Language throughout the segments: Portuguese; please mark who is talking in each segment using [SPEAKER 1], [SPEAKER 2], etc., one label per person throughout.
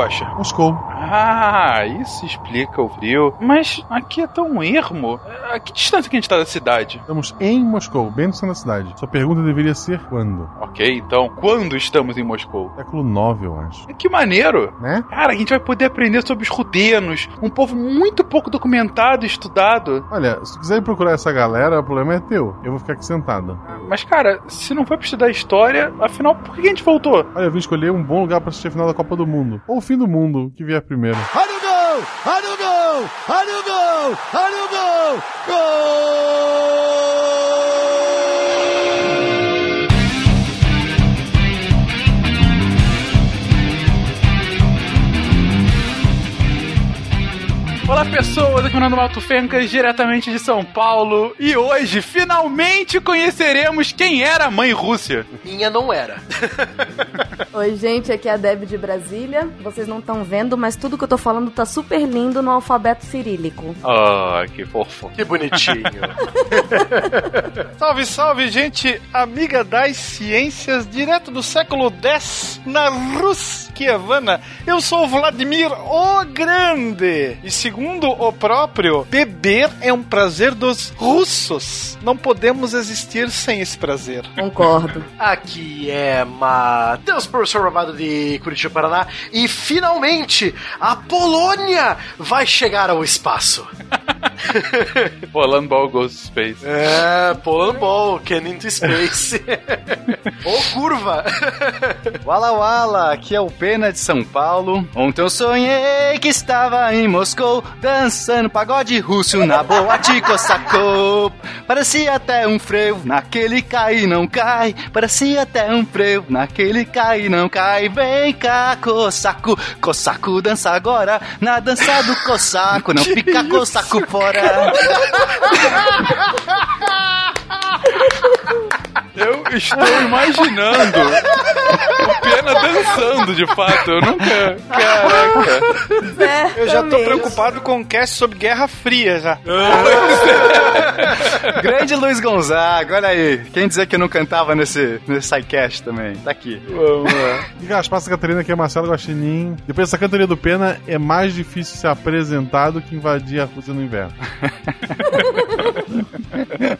[SPEAKER 1] a gente Gosha?
[SPEAKER 2] Moscou.
[SPEAKER 1] Ah, isso explica o frio. Mas aqui é tão ermo. A que distância que a gente tá da cidade?
[SPEAKER 2] Estamos em Moscou, bem no centro da cidade. Sua pergunta deveria ser quando?
[SPEAKER 1] Ok, então, quando estamos em Moscou?
[SPEAKER 2] Século 9, eu acho.
[SPEAKER 1] Que maneiro!
[SPEAKER 2] Né?
[SPEAKER 1] Cara, a gente vai poder aprender sobre os rutenos, um povo muito pouco documentado e estudado.
[SPEAKER 2] Olha, se tu quiser ir procurar essa galera, o problema é teu. Eu vou ficar aqui sentado.
[SPEAKER 1] Mas, cara, se não foi pra estudar história, afinal, por que a gente voltou?
[SPEAKER 2] Olha, eu vim escolher um bom lugar pra assistir a final da Copa do Mundo. Ou o fim do mundo, que vier primeiro.
[SPEAKER 3] Olha o gol! Olha o gol! Olha o gol! Olha o gol! Gol!
[SPEAKER 1] Olá, pessoas, aqui é o Nando Malto Fencas, diretamente de São Paulo. E hoje, finalmente, conheceremos quem era a mãe Rússia.
[SPEAKER 4] Minha não era.
[SPEAKER 5] Oi, gente, aqui é a Deb de Brasília. Vocês não estão vendo, mas tudo que eu tô falando tá super lindo no alfabeto cirílico.
[SPEAKER 1] Ah, que fofo.
[SPEAKER 4] Que bonitinho.
[SPEAKER 6] Salve, salve, gente amiga das ciências, direto do século X, na Rus Kievana. Eu sou o Vladimir o Grande. E segundo o próprio, beber é um prazer dos russos. Não podemos existir sem esse prazer.
[SPEAKER 5] Concordo.
[SPEAKER 4] Aqui é Matheus, professor amado de Curitiba, Paraná. E finalmente, a Polônia vai chegar ao espaço.
[SPEAKER 1] Polan Ball Goes to Space.
[SPEAKER 4] É, Polan Ball, Can into Space. Ou curva.
[SPEAKER 7] Wala Wala, aqui é o Pena de São Paulo. Ontem eu sonhei que estava em Moscou, dançando pagode russo na boate Kossakov. Parecia até um freio, naquele cai e não cai. Parecia até um freio, naquele cai e não cai. Vem cá, Cossaco, Cossaco dança agora, na dança do Cossaco, não fica Cossaco fora.
[SPEAKER 1] Eu estou imaginando o Pena dançando, de fato. Eu nunca. Caraca.
[SPEAKER 6] Eu já tô preocupado com o cast sobre Guerra Fria já.
[SPEAKER 7] Grande Luiz Gonzaga, olha aí. Quem dizer que eu não cantava nesse, nesse sidecast também? Tá aqui.
[SPEAKER 1] Vamos lá.
[SPEAKER 2] E Gaspar Catarina, que é Marcelo Guaxinim. Depois dessa cantoria do Pena, é mais difícil se apresentar do que invadir a Rússia no inverno.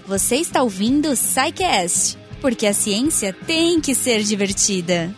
[SPEAKER 8] Você está ouvindo o SciCast, porque a ciência tem que ser divertida.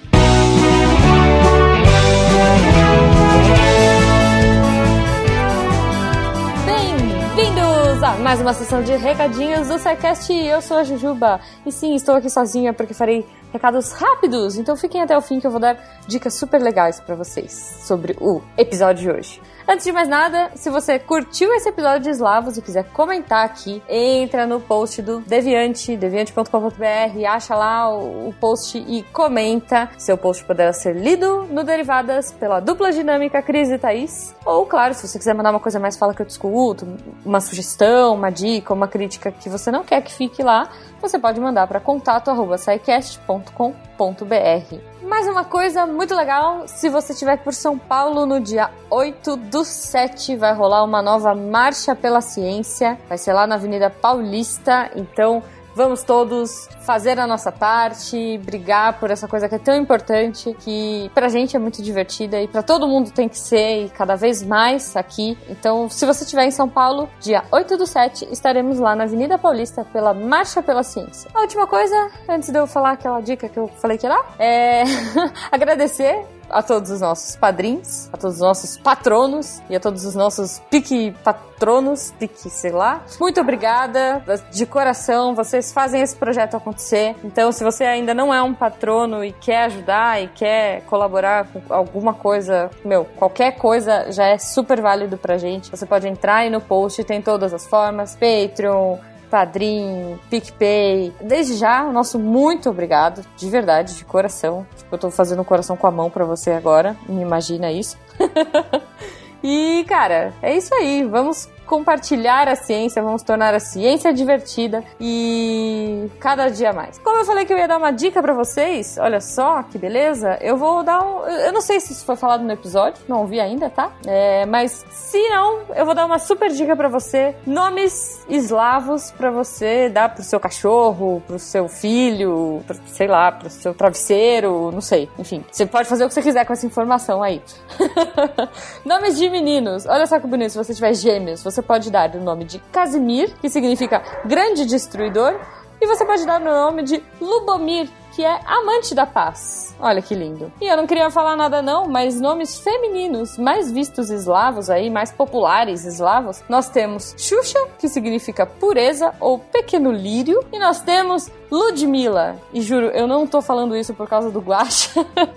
[SPEAKER 9] Bem-vindos a mais uma sessão de recadinhos do SciCast. Eu sou a Jujuba e sim, estou aqui sozinha porque farei recados rápidos. Então fiquem até o fim que eu vou dar dicas super legais para vocês sobre o episódio de hoje. Antes de mais nada, se você curtiu esse episódio de Slavos e quiser comentar aqui, entra no post do Deviante, deviante.com.br, acha lá o, o post e comenta. Seu post poderá ser lido no Derivadas pela dupla dinâmica Cris e Thaís. Ou, claro, se você quiser mandar uma coisa mais, fala que eu discuto, uma sugestão, uma dica, uma crítica que você não quer que fique lá, você pode mandar para contato@saicast.com.br. Mais uma coisa muito legal, se você estiver por São Paulo no dia 8 do 7, vai rolar uma nova Marcha pela Ciência. Vai ser lá na Avenida Paulista, então vamos todos fazer a nossa parte, brigar por essa coisa que é tão importante, que pra gente é muito divertida e pra todo mundo tem que ser e cada vez mais aqui. Então, se você estiver em São Paulo, dia 8 do 7, estaremos lá na Avenida Paulista pela Marcha pela Ciência. A última coisa, antes de eu falar aquela dica que eu falei que lá, é agradecer a todos os nossos padrinhos, a todos os nossos patronos e a todos os nossos pique patronos, pique, sei lá. Muito obrigada de coração, vocês fazem esse projeto acontecer. Então, se você ainda não é um patrono e quer ajudar e quer colaborar com alguma coisa, meu, qualquer coisa já é super válido pra gente. Você pode entrar aí no post, tem todas as formas, Patreon, Padrim, PicPay. Desde já, o nosso muito obrigado, de verdade, de coração. Tipo, eu tô fazendo um coração com a mão pra você agora, me imagina isso. e, cara, é isso aí. Vamos compartilhar a ciência, vamos tornar a ciência divertida e cada dia mais. Como eu falei que eu ia dar uma dica para vocês, olha só que beleza, eu vou dar um. Eu não sei se isso foi falado no episódio, não ouvi ainda, tá? É, mas se não, eu vou dar uma super dica para você: nomes eslavos para você dar pro seu cachorro, pro seu filho, pro, sei lá, pro seu travesseiro, não sei. Enfim, você pode fazer o que você quiser com essa informação aí. Nomes de meninos. Olha só que bonito. Se você tiver gêmeos, você pode dar o nome de Casimir, que significa grande destruidor. E você pode dar o nome de Lubomir, que é amante da paz. Olha que lindo. E eu não queria falar nada não, mas nomes femininos mais vistos eslavos aí, mais populares eslavos, nós temos Xuxa, que significa pureza ou pequeno lírio, e nós temos Ludmilla. E juro, eu não tô falando isso por causa do guacha,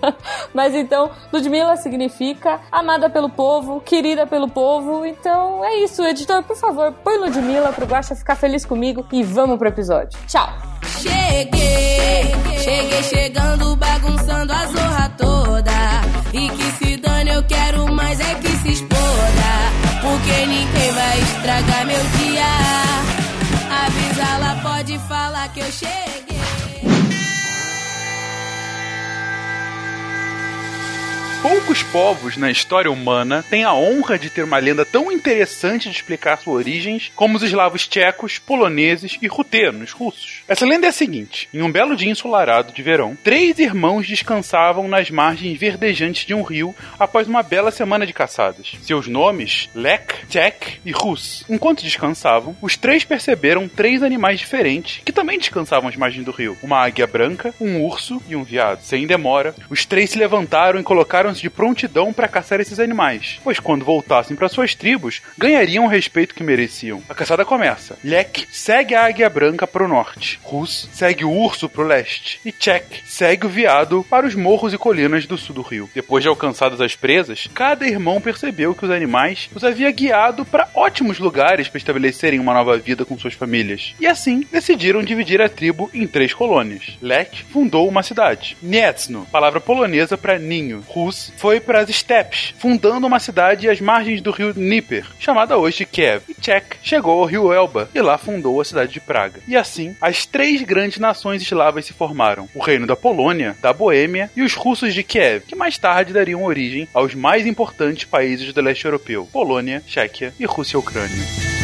[SPEAKER 9] mas então Ludmilla significa amada pelo povo, querida pelo povo. Então é isso, editor, por favor, põe Ludmilla pro guacha ficar feliz comigo e vamos pro episódio. Tchau.
[SPEAKER 10] Cheguei, cheguei chegando, bagunçando a zorra toda. E que se dane, eu quero mais é que se exploda. Falar
[SPEAKER 1] Poucos povos na história humana têm a honra de ter uma lenda tão interessante de explicar suas origens como os eslavos tchecos, poloneses e rutenos russos. Essa lenda é a seguinte: em um belo dia ensolarado de verão, três irmãos descansavam nas margens verdejantes de um rio após uma bela semana de caçadas. Seus nomes, Lek, Tchek e Rus. Enquanto descansavam, os três perceberam três animais diferentes que também descansavam às margens do rio: uma águia branca, um urso e um veado. Sem demora, os três se levantaram e colocaram de prontidão para caçar esses animais, pois quando voltassem para suas tribos, ganhariam o respeito que mereciam. A caçada começa. Lek segue a águia branca para o norte, Rus segue o urso para o leste e Chek segue o veado para os morros e colinas do sul do rio. Depois de alcançadas as presas, cada irmão percebeu que os animais os havia guiado para ótimos lugares para estabelecerem uma nova vida com suas famílias. E assim, decidiram dividir a tribo em três colônias. Lek fundou uma cidade. Niecno, palavra polonesa para ninho. Rus foi para as steppes, fundando uma cidade às margens do rio Dnieper, chamada hoje de Kiev. E Tchek chegou ao rio Elba e lá fundou a cidade de Praga. E assim, as três grandes nações eslavas se formaram: o reino da Polônia, da Boêmia e os russos de Kiev, que mais tarde dariam origem aos mais importantes países do leste europeu: Polônia, Tchequia e Rússia-Ucrânia.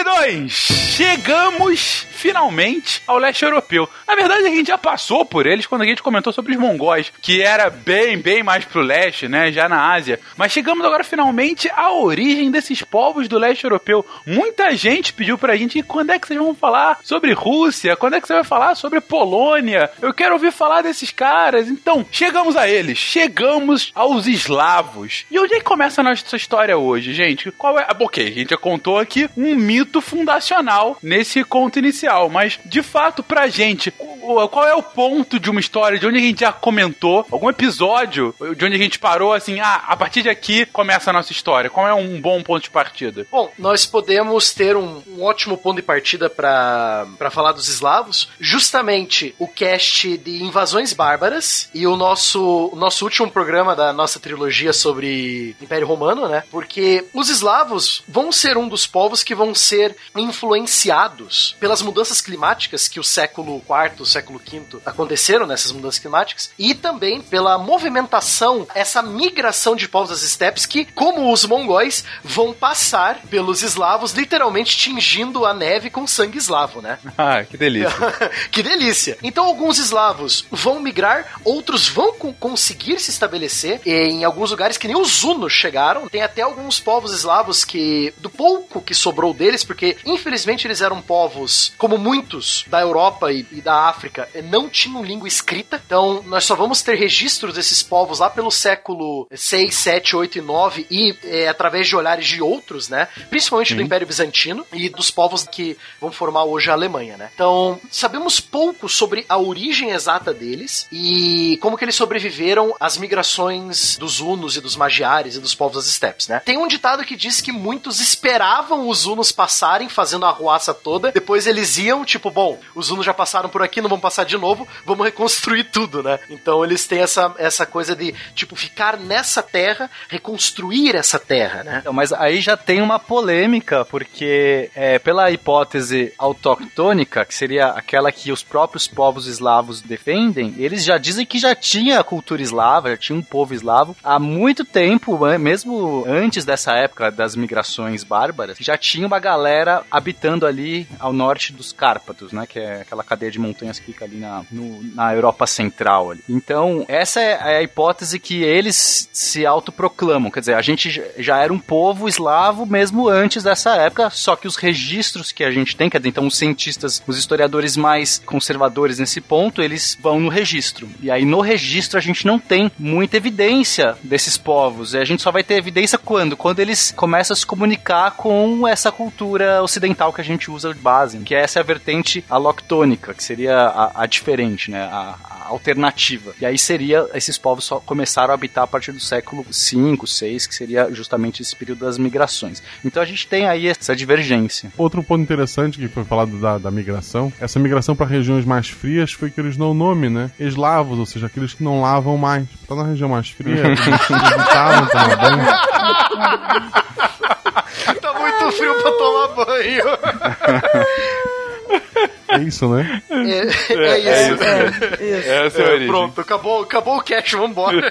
[SPEAKER 1] Queridões, chegamos finalmente ao leste europeu. Na verdade, a gente já passou por eles quando a gente comentou sobre os mongóis, que era bem, bem mais pro leste, né? Já na Ásia. Mas chegamos agora finalmente à origem desses povos do leste europeu. Muita gente pediu pra gente quando é que vocês vão falar sobre Rússia? Quando é que você vai falar sobre Polônia? Eu quero ouvir falar desses caras. Então, chegamos a eles. Chegamos aos eslavos. E onde é que começa a nossa história hoje, gente? Qual é. Ah, ok, a gente já contou aqui um mito fundacional nesse conto inicial mas de fato, pra gente, qual é o ponto de uma história de onde a gente já comentou, algum episódio de onde a gente parou assim, ah, a partir de aqui começa a nossa história? Qual é um bom ponto de partida?
[SPEAKER 4] Bom, nós podemos ter um, um ótimo ponto de partida para falar dos eslavos, justamente o cast de invasões bárbaras e o nosso, o nosso último programa da nossa trilogia sobre Império Romano, né? Porque os eslavos vão ser um dos povos que vão ser influenciados pelas mudanças climáticas que o século IV, o século V aconteceram nessas mudanças climáticas e também pela movimentação, essa migração de povos das estepes que, como os mongóis, vão passar pelos eslavos, literalmente tingindo a neve com sangue eslavo, né?
[SPEAKER 1] Ah, que delícia.
[SPEAKER 4] que delícia. Então, alguns eslavos vão migrar, outros vão conseguir se estabelecer em alguns lugares que nem os hunos chegaram. Tem até alguns povos eslavos que, do pouco que sobrou deles, porque infelizmente eles eram povos, como muitos da Europa e, e da África África não tinham língua escrita, então nós só vamos ter registros desses povos lá pelo século 6, 7, 8 e 9 e é, através de olhares de outros, né? Principalmente do Império Bizantino e dos povos que vão formar hoje a Alemanha, né? Então, sabemos pouco sobre a origem exata deles e como que eles sobreviveram às migrações dos Hunos e dos Magiares e dos povos das estepes, né? Tem um ditado que diz que muitos esperavam os Hunos passarem fazendo a arruaça toda, depois eles iam, tipo, bom, os Hunos já passaram por aqui, não vão passar de novo, vamos reconstruir tudo, né? Então eles têm essa, essa coisa de, tipo, ficar nessa terra, reconstruir essa terra, né?
[SPEAKER 7] Então, mas aí já tem uma polêmica, porque é, pela hipótese autoctônica, que seria aquela que os próprios povos eslavos defendem, eles já dizem que já tinha cultura eslava, já tinha um povo eslavo há muito tempo, mesmo antes dessa época das migrações bárbaras, já tinha uma galera habitando ali ao norte dos Cárpatos, né, que é aquela cadeia de montanhas que fica ali na, no- na Europa Central. Ali. Então, essa é a hipótese que eles se autoproclamam, quer dizer, a gente já era um povo eslavo mesmo antes dessa época, só que os registros que a gente tem, quer dizer, então os cientistas, os historiadores mais conservadores nesse ponto, eles vão no registro. E aí no registro a gente não tem muita evidência desses povos. E a gente só vai ter evidência quando? Quando eles começam a se comunicar com essa cultura ocidental que a gente usa de base, que essa é a vertente aloctônica, que seria a, a diferente, né? A, a alternativa. E aí seria, esses povos só começaram a habitar a partir do século 5, 6, que seria justamente esse período das migrações. Então a gente tem aí essa divergência.
[SPEAKER 2] Outro ponto interessante que foi falado da, da migração, essa migração para regiões mais frias foi que eles dão o nome, né? Eslavos, ou seja, aqueles que não lavam mais. Tá na região mais fria, eles evitavam tomar banho.
[SPEAKER 4] Tá muito frio pra tomar banho.
[SPEAKER 2] É isso, né?
[SPEAKER 4] É, é isso.
[SPEAKER 1] É, Essa é a origem.
[SPEAKER 4] Pronto, acabou, acabou o cash, vambora.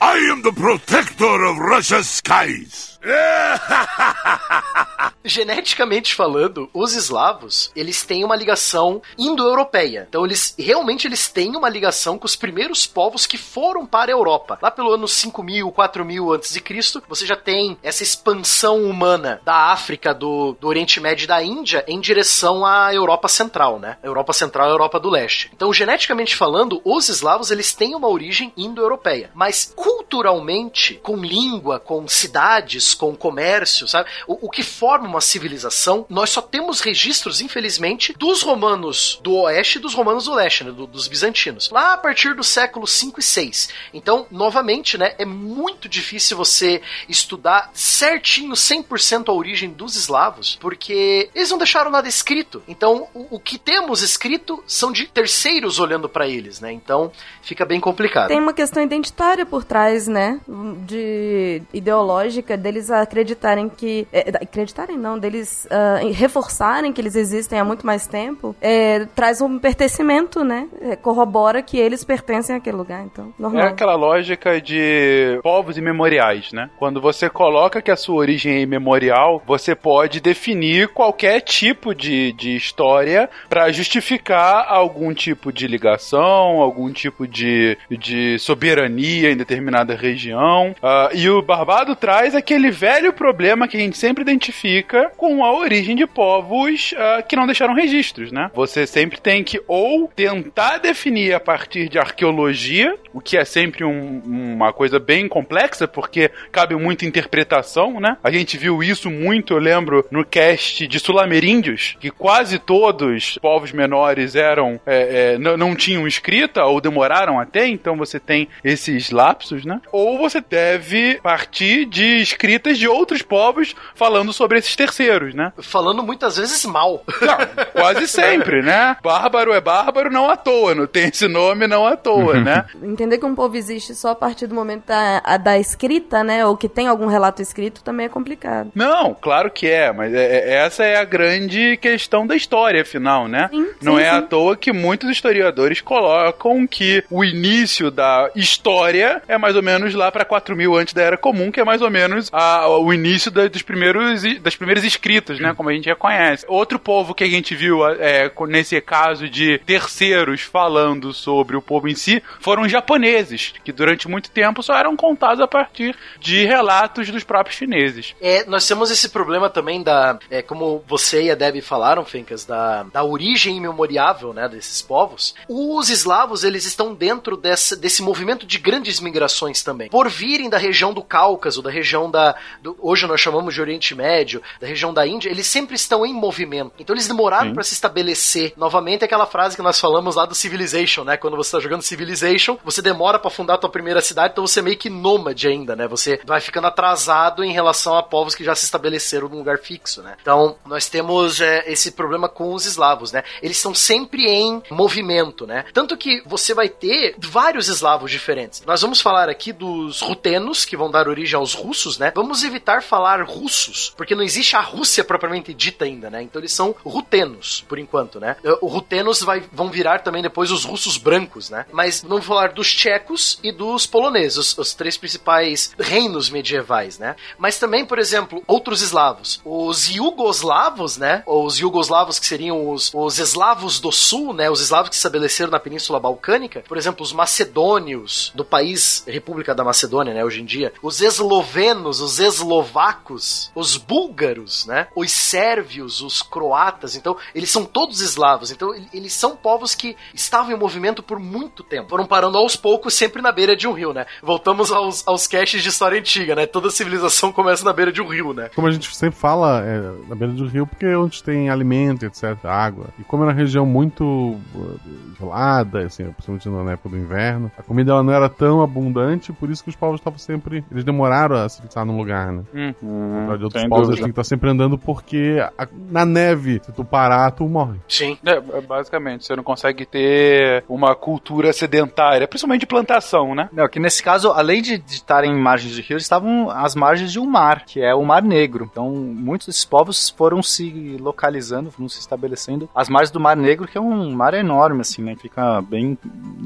[SPEAKER 3] I am the protector of Russia's skies.
[SPEAKER 4] Geneticamente falando, os eslavos, eles têm uma ligação indo-europeia. Então eles realmente eles têm uma ligação com os primeiros povos que foram para a Europa. Lá pelo ano 5000, 4000 antes de Cristo, você já tem essa expansão humana da África, do, do Oriente Médio e da Índia em direção à Europa Central, né? Europa Central e Europa do Leste. Então, geneticamente falando, os eslavos eles têm uma origem indo-europeia, mas culturalmente, com língua, com cidades, com comércio, sabe? O, o que forma uma civilização, nós só temos registros, infelizmente, dos romanos do oeste e dos romanos do leste, né? Do- dos bizantinos. Lá a partir do século 5 e 6. Então, novamente, né? É muito difícil você estudar certinho, 100% a origem dos eslavos, porque eles não deixaram nada escrito. Então, o, o que temos escrito são de terceiros olhando pra eles, né? Então, fica bem complicado.
[SPEAKER 5] Tem uma questão identitária por trás, né? De ideológica, deles acreditarem que. é, acreditarem não, deles ah, reforçarem que eles existem há muito mais tempo, é, traz um pertencimento, né? É, corrobora que eles pertencem àquele lugar, então,
[SPEAKER 1] É
[SPEAKER 5] normal.
[SPEAKER 1] aquela lógica de povos imemoriais, né? Quando você coloca que a sua origem é imemorial, você pode definir qualquer tipo de, de história para justificar algum tipo de ligação, algum tipo de, de soberania em determinada região. Ah, e o Barbado traz aquele velho problema que a gente sempre identifica com a origem de povos ah, que não deixaram registros, né? Você sempre tem que ou tentar definir a partir de arqueologia, o que é sempre um- uma coisa bem complexa, porque cabe muita interpretação, né? A gente viu isso muito, eu lembro, no cast de Sulameríndios, que quase todos povos menores eram é, é, não, tinham escrita, ou demoraram até, então você tem esses lapsos, né? Ou você deve partir de escritas de outros povos falando sobre esses terceiros, né?
[SPEAKER 4] Falando muitas vezes mal.
[SPEAKER 1] Não, quase sempre, né? Bárbaro é bárbaro não à toa, não tem esse nome não à toa, né?
[SPEAKER 5] Entender que um povo existe só a partir do momento da, a- da escrita, né? Ou que tem algum relato escrito também é complicado.
[SPEAKER 1] Não, claro que é, mas é- é- essa é a grande questão da história, afinal, né?
[SPEAKER 5] Sim,
[SPEAKER 1] Não
[SPEAKER 5] sim,
[SPEAKER 1] é à
[SPEAKER 5] sim.
[SPEAKER 1] toa que muitos historiadores colocam que o início da história é mais ou menos lá para 4 mil antes da Era Comum, que é mais ou menos a- o início da- dos primeiros, das primeiras escritos, né? Como a gente já conhece. Outro povo que a gente viu é, nesse caso de terceiros falando sobre o povo em si foram os japoneses, que durante muito tempo só eram contados a partir de relatos dos próprios chineses.
[SPEAKER 4] É, nós temos esse problema também da, é, como você e a Debbie falaram, Fencas, da, da origem imemoriável, né, desses povos. Os eslavos, eles estão dentro dessa, desse movimento de grandes migrações também. Por virem da região do Cáucaso, da região da, do, hoje nós chamamos de Oriente Médio, da região da Índia, eles sempre estão em movimento. Então eles demoraram para se estabelecer. Novamente aquela frase que nós falamos lá do Civilization, né? Quando você está jogando Civilization, você demora para fundar a tua primeira cidade, então você é meio que nômade ainda, né? Você vai ficando atrasado em relação a povos que já se estabeleceram num lugar fixo, né? Então, nós temos é, esse problema com os eslavos, né? Eles estão sempre em movimento, né? Tanto que você vai ter vários eslavos diferentes. Nós vamos falar aqui dos rutenos, que vão dar origem aos russos, né? Vamos evitar falar russos, porque não existe a Rússia propriamente dita ainda, né? Então eles são rutenos, por enquanto, né? O rutenos vai, vão virar também depois os russos brancos, né? Mas vamos falar dos tchecos e dos poloneses, os, os três principais reinos medievais, né? Mas também, por exemplo, outros eslavos. Os iugoslavos, né? Os iugoslavos que seriam os, os eslavos do sul, né? Os eslavos que se estabeleceram na Península Balcânica. Por exemplo, os macedônios do país República da Macedônia, né? Hoje em dia. Os eslovenos, os eslovacos, os búlgaros, né? Os sérvios, os croatas. Então, eles são todos eslavos. Então, eles são povos que estavam em movimento por muito tempo. Foram parando aos poucos, sempre na beira de um rio, né? Voltamos aos, aos caches de história antiga, né? Toda civilização começa na beira de um rio, né?
[SPEAKER 2] Como a gente sempre fala, é na beira do rio porque é onde tem alimento, etc, água. E como é uma região muito uh, gelada, assim, principalmente na época do inverno, a comida ela não era tão abundante, por isso que os povos estavam sempre... Eles demoraram a se fixar num lugar, né?
[SPEAKER 1] Hum,
[SPEAKER 2] de outros povos, eles têm que estar sempre andando porque a- na neve, se tu parar, tu morre.
[SPEAKER 4] Sim.
[SPEAKER 1] É, é, basicamente, você não consegue ter uma cultura sedentária, principalmente de plantação, né?
[SPEAKER 7] Não, que nesse caso, além de de estarem em margens de rios, estavam às margens de um mar, que é o Mar Negro. Então, muitos desses povos foram se localizando, foram se estabelecendo às margens do Mar Negro, que é um mar enorme, assim, né? Fica bem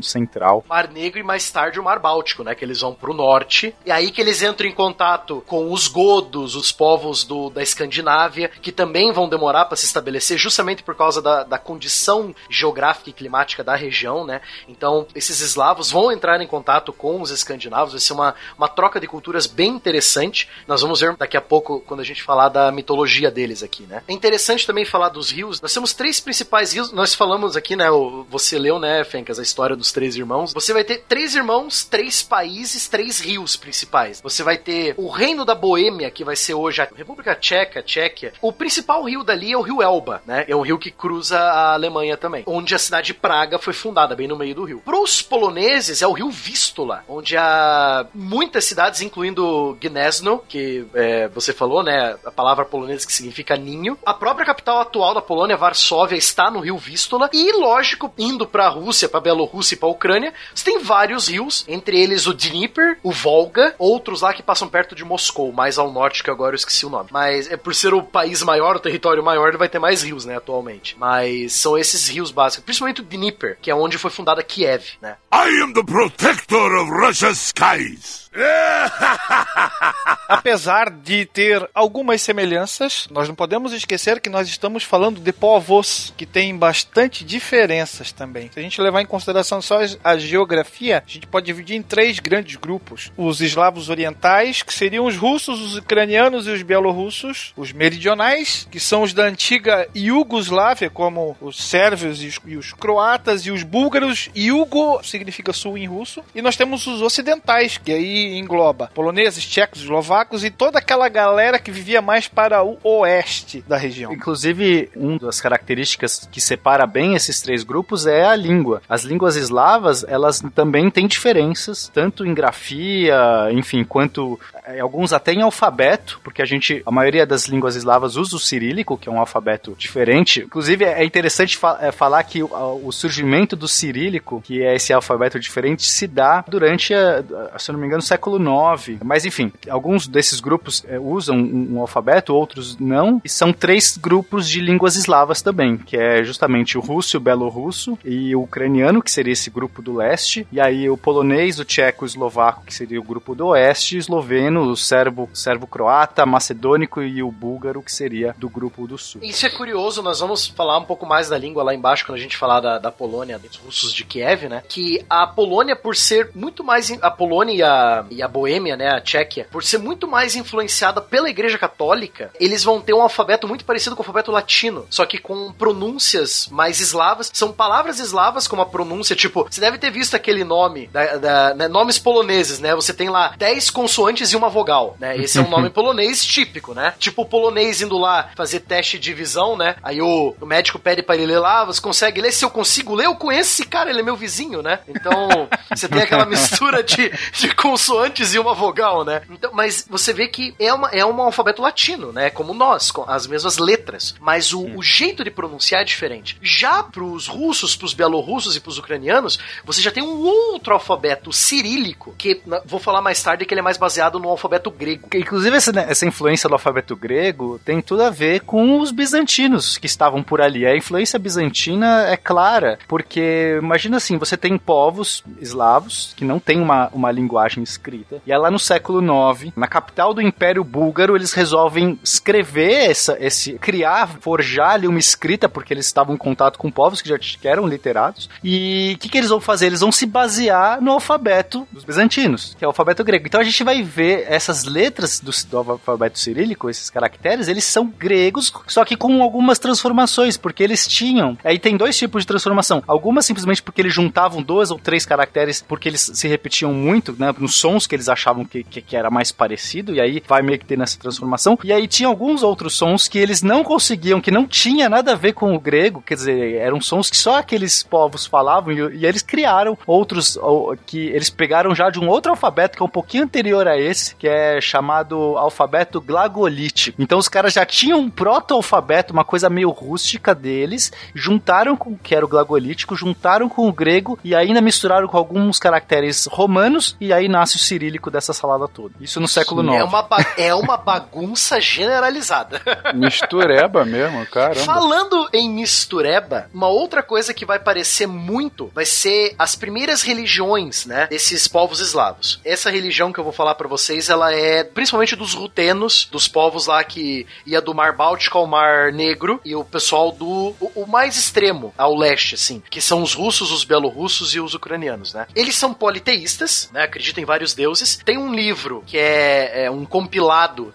[SPEAKER 7] central.
[SPEAKER 4] Mar Negro e mais tarde o Mar Báltico, né? Que eles vão pro norte. E aí que eles entram em contato com os godos, os povos do, da Escandinávia, que também vão demorar para se estabelecer, justamente por causa da, da condição geográfica e climática da região, né? Então, esses eslavos vão entrar em contato com os escandinavos, vai ser uma, uma troca de culturas bem interessante. Nós vamos ver daqui a pouco, quando a gente falar da mitologia deles aqui, né? É interessante também falar dos rios. Nós temos três principais rios. Nós falamos aqui, né? Você leu, né, Fencas, a história dos três irmãos. Você vai ter três irmãos, três países, três rios principais. Você vai ter o Reino da Boêmia, que vai ser hoje a República Tcheca, Tchequia. O principal rio dali é o rio Elba, né? É um rio que cruza a Alemanha também. Onde a cidade de Praga foi fundada, bem no meio do rio. Para os poloneses, é o rio Vístula, onde há muitas cidades, incluindo Gniezno, que é, você falou, né? A palavra polonesa que significa ninho. A própria capital atual da Polônia, Varsóvia, está no rio Vístula. E, lógico, indo para a Rússia, para Bielorrússia e para a Ucrânia, você tem vários rios, entre eles o Dnieper, o Volga, outros lá que passam perto de Moscou, mais ao norte, que agora eu esqueci o nome. Mas é por ser o país maior, o território maior, ele vai ter mais rios, né, atualmente. Mas são esses rios básicos, principalmente o Dnieper, que é onde foi fundada Kiev, né?
[SPEAKER 3] I am the protector of Russia's skies.
[SPEAKER 6] Apesar de ter algumas semelhanças, nós não podemos esquecer que nós estamos falando de povos que têm bastante diferenças também. Se a gente levar em consideração só a geografia, a gente pode dividir em três grandes grupos: os eslavos orientais, que seriam os russos, os ucranianos e os bielorrussos, os meridionais, que são os da antiga Iugoslávia, como os sérvios e os, e os croatas e os búlgaros. Iugo significa sul em russo. E nós temos os ocidentais, que aí engloba poloneses, tchecos, eslovacos e toda aquela galera que vivia mais para o oeste da região.
[SPEAKER 7] Inclusive, uma das características que separa bem esses três grupos é a língua. As línguas eslavas, elas também têm diferenças, tanto em grafia, enfim, quanto eh, alguns até em alfabeto, porque a gente, a maioria das línguas eslavas usa o cirílico, que é um alfabeto diferente. Inclusive, é interessante fa- eh, falar que o, o surgimento do cirílico, que é esse alfabeto diferente, se dá durante, a, a- se eu não me engano, o século IX. Mas, enfim, alguns desses grupos eh, usam um, um alfabeto, outros não. E são três grupos de línguas eslavas também, que é justamente o russo, o belorrusso e o ucraniano, que seria esse grupo do leste. E aí o polonês, o tcheco, o eslovaco, que seria o grupo do oeste, o esloveno, o serbo, serbo-croata, macedônico e o búlgaro, que seria do grupo do sul.
[SPEAKER 4] Isso é curioso, nós vamos falar um pouco mais da língua lá embaixo quando a gente falar da, da Polônia, dos russos de Kiev, né? Que a Polônia, por ser muito mais. A Polônia e a, e a Boêmia, né? A Tchequia, por ser muito mais influenciada pela Igreja Católica, eles vão ter um alfabeto muito parecido com o alfabeto latino, só que com pronúncias mais eslavas. São palavras eslavas com uma pronúncia, tipo, você deve ter visto aquele nome, da, da- né, nomes poloneses, né? Você tem lá 10 consoantes e uma vogal, né? Esse é um nome polonês típico, né? Tipo o polonês indo lá fazer teste de visão, né? Aí o, o médico pede pra ele ler lá, você consegue ler? Se eu consigo ler, eu conheço esse cara, ele é meu vizinho, né? Então, você tem aquela mistura de, de consoantes e uma vogal, né? Então, mas você vê que é, uma, é um alfabeto latino, né? Como nós, com as mesmas letras. Mas o, o jeito de pronunciar é diferente. Já pros russos, pros bielorrussos e pros ucranianos, você já tem um outro alfabeto cirílico, que vou falar mais tarde que ele é mais baseado no alfabeto grego.
[SPEAKER 7] Inclusive, essa, né, essa influência do alfabeto grego tem tudo a ver com os bizantinos que estavam por ali. A influência bizantina é clara, porque imagina assim: você tem povos eslavos que não têm uma, uma linguagem escrita, e é lá no século IX, na capital do Império Búlgaro, eles resolvem escrever essa, esse. criar, forjar ali uma escrita, porque eles estavam em contato com povos que já eram literados. E o que, que eles vão fazer? Eles vão se basear no alfabeto dos bizantinos, que é o alfabeto grego. Então a gente vai ver essas letras do, do alfabeto cirílico, esses caracteres, eles são gregos, só que com algumas transformações, porque eles tinham. Aí tem dois tipos de transformação. Algumas simplesmente porque eles juntavam dois ou três caracteres, porque eles se repetiam muito, né? Nos sons que eles achavam que, que, que era mais parecido, e aí vai meio que ter nessa transformação. E aí tinha alguns outros sons que eles não conseguiam, que não tinha nada a ver com o grego, quer dizer, eram sons que só aqueles povos falavam, e, e eles criaram outros ou, que eles pegaram já de um outro alfabeto que é um pouquinho anterior a esse, que é chamado alfabeto glagolítico. Então os caras já tinham um proto-alfabeto, uma coisa meio rústica deles, juntaram com o que era o glagolítico, juntaram com o grego e ainda misturaram com alguns caracteres romanos e aí nasce o cirílico dessa salada toda. Isso no século IX.
[SPEAKER 4] É uma, é uma bagunça generalizada.
[SPEAKER 1] Mistureba mesmo, caramba.
[SPEAKER 4] Falando em mistureba, uma outra coisa que vai parecer muito vai ser as primeiras religiões, né, desses povos eslavos. Essa religião que eu vou falar pra vocês, ela é principalmente dos rutenos, dos povos lá que ia do Mar Báltico ao Mar Negro e o pessoal do o, o mais extremo, ao leste, assim, que são os russos, os belorussos e os ucranianos, né? Eles são politeístas, né, acreditam em vários deuses. Tem um livro que é, é um compilado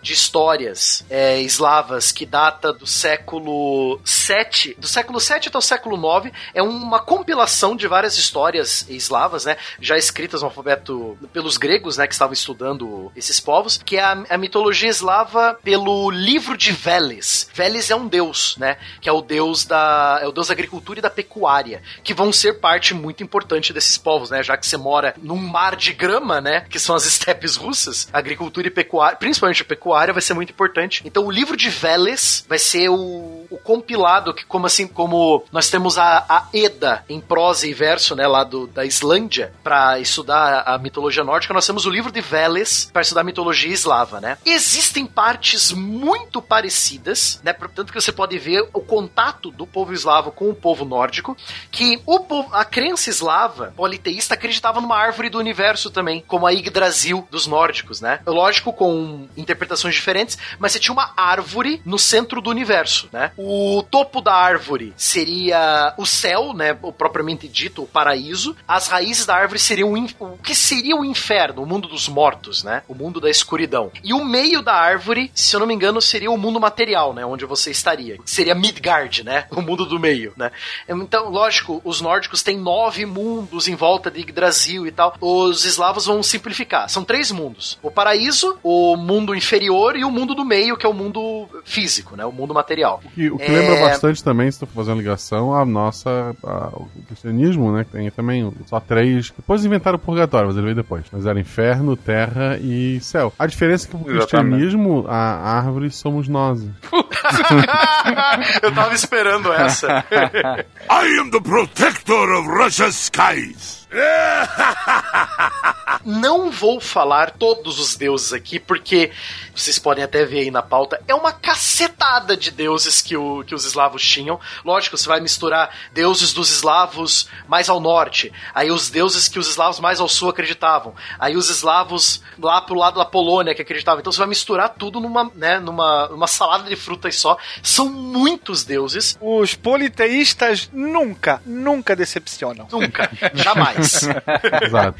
[SPEAKER 4] de histórias é, eslavas que data do século 7, do século 7 até o século 9, é uma compilação de várias histórias eslavas, né, já escritas no alfabeto pelos gregos, né, que estavam estudando esses povos, que é a, a mitologia eslava pelo livro de Veles. Veles é um deus, né, que é o deus da é o deus da agricultura e da pecuária, que vão ser parte muito importante desses povos, né, já que você mora num mar de grama, né, que são as estepes russas, agricultura e pecuária, principalmente a pecuária vai ser muito importante. Então o livro de Veles vai ser o, o compilado que como assim como nós temos a, a Eda em prosa e verso, né, lá do, da Islândia, para estudar a mitologia nórdica, nós temos o livro de Veles para estudar a mitologia eslava, né? Existem partes muito parecidas, né? Portanto que você pode ver o contato do povo eslavo com o povo nórdico, que o povo, a crença eslava politeísta acreditava numa árvore do universo também, como a Yggdrasil dos nórdicos, né? Lógico com interpretações diferentes, mas você tinha uma árvore no centro do universo, né? O topo da árvore seria o céu, né? O propriamente dito, o paraíso. As raízes da árvore seriam o, que seria o inferno, o mundo dos mortos, né? O mundo da escuridão. E o meio da árvore, se eu não me engano, seria o mundo material, né? Onde você estaria. Seria Midgard, né? O mundo do meio, né? Então, lógico, os nórdicos têm nove mundos em volta de Yggdrasil e tal. Os eslavos vão simplificar. São três mundos: o paraíso, o mundo inferior e o mundo do meio, que é o mundo físico, né? O mundo material.
[SPEAKER 2] O que
[SPEAKER 4] É,
[SPEAKER 2] lembra bastante também, se tu for fazer uma ligação, a nossa. a- o cristianismo, né? Que tem também só três. Depois inventaram o purgatório, mas ele veio depois. Mas era inferno, terra e céu. A diferença é que
[SPEAKER 1] Exatamente.
[SPEAKER 2] cristianismo, a árvore somos nós.
[SPEAKER 4] eu tava esperando essa.
[SPEAKER 3] I am the protector of Russia's skies.
[SPEAKER 4] Não vou falar todos os deuses aqui, porque vocês podem até ver aí na pauta, é uma cacetada de deuses que, o, que os eslavos tinham. Lógico, você vai misturar deuses dos eslavos mais ao norte, aí os deuses que os eslavos mais ao sul acreditavam, aí os eslavos lá pro lado da Polônia que acreditavam. Então você vai misturar tudo numa, né, numa, numa salada de frutas só. São muitos deuses.
[SPEAKER 6] Os politeístas nunca, nunca decepcionam.
[SPEAKER 4] Nunca, jamais.
[SPEAKER 2] Exato.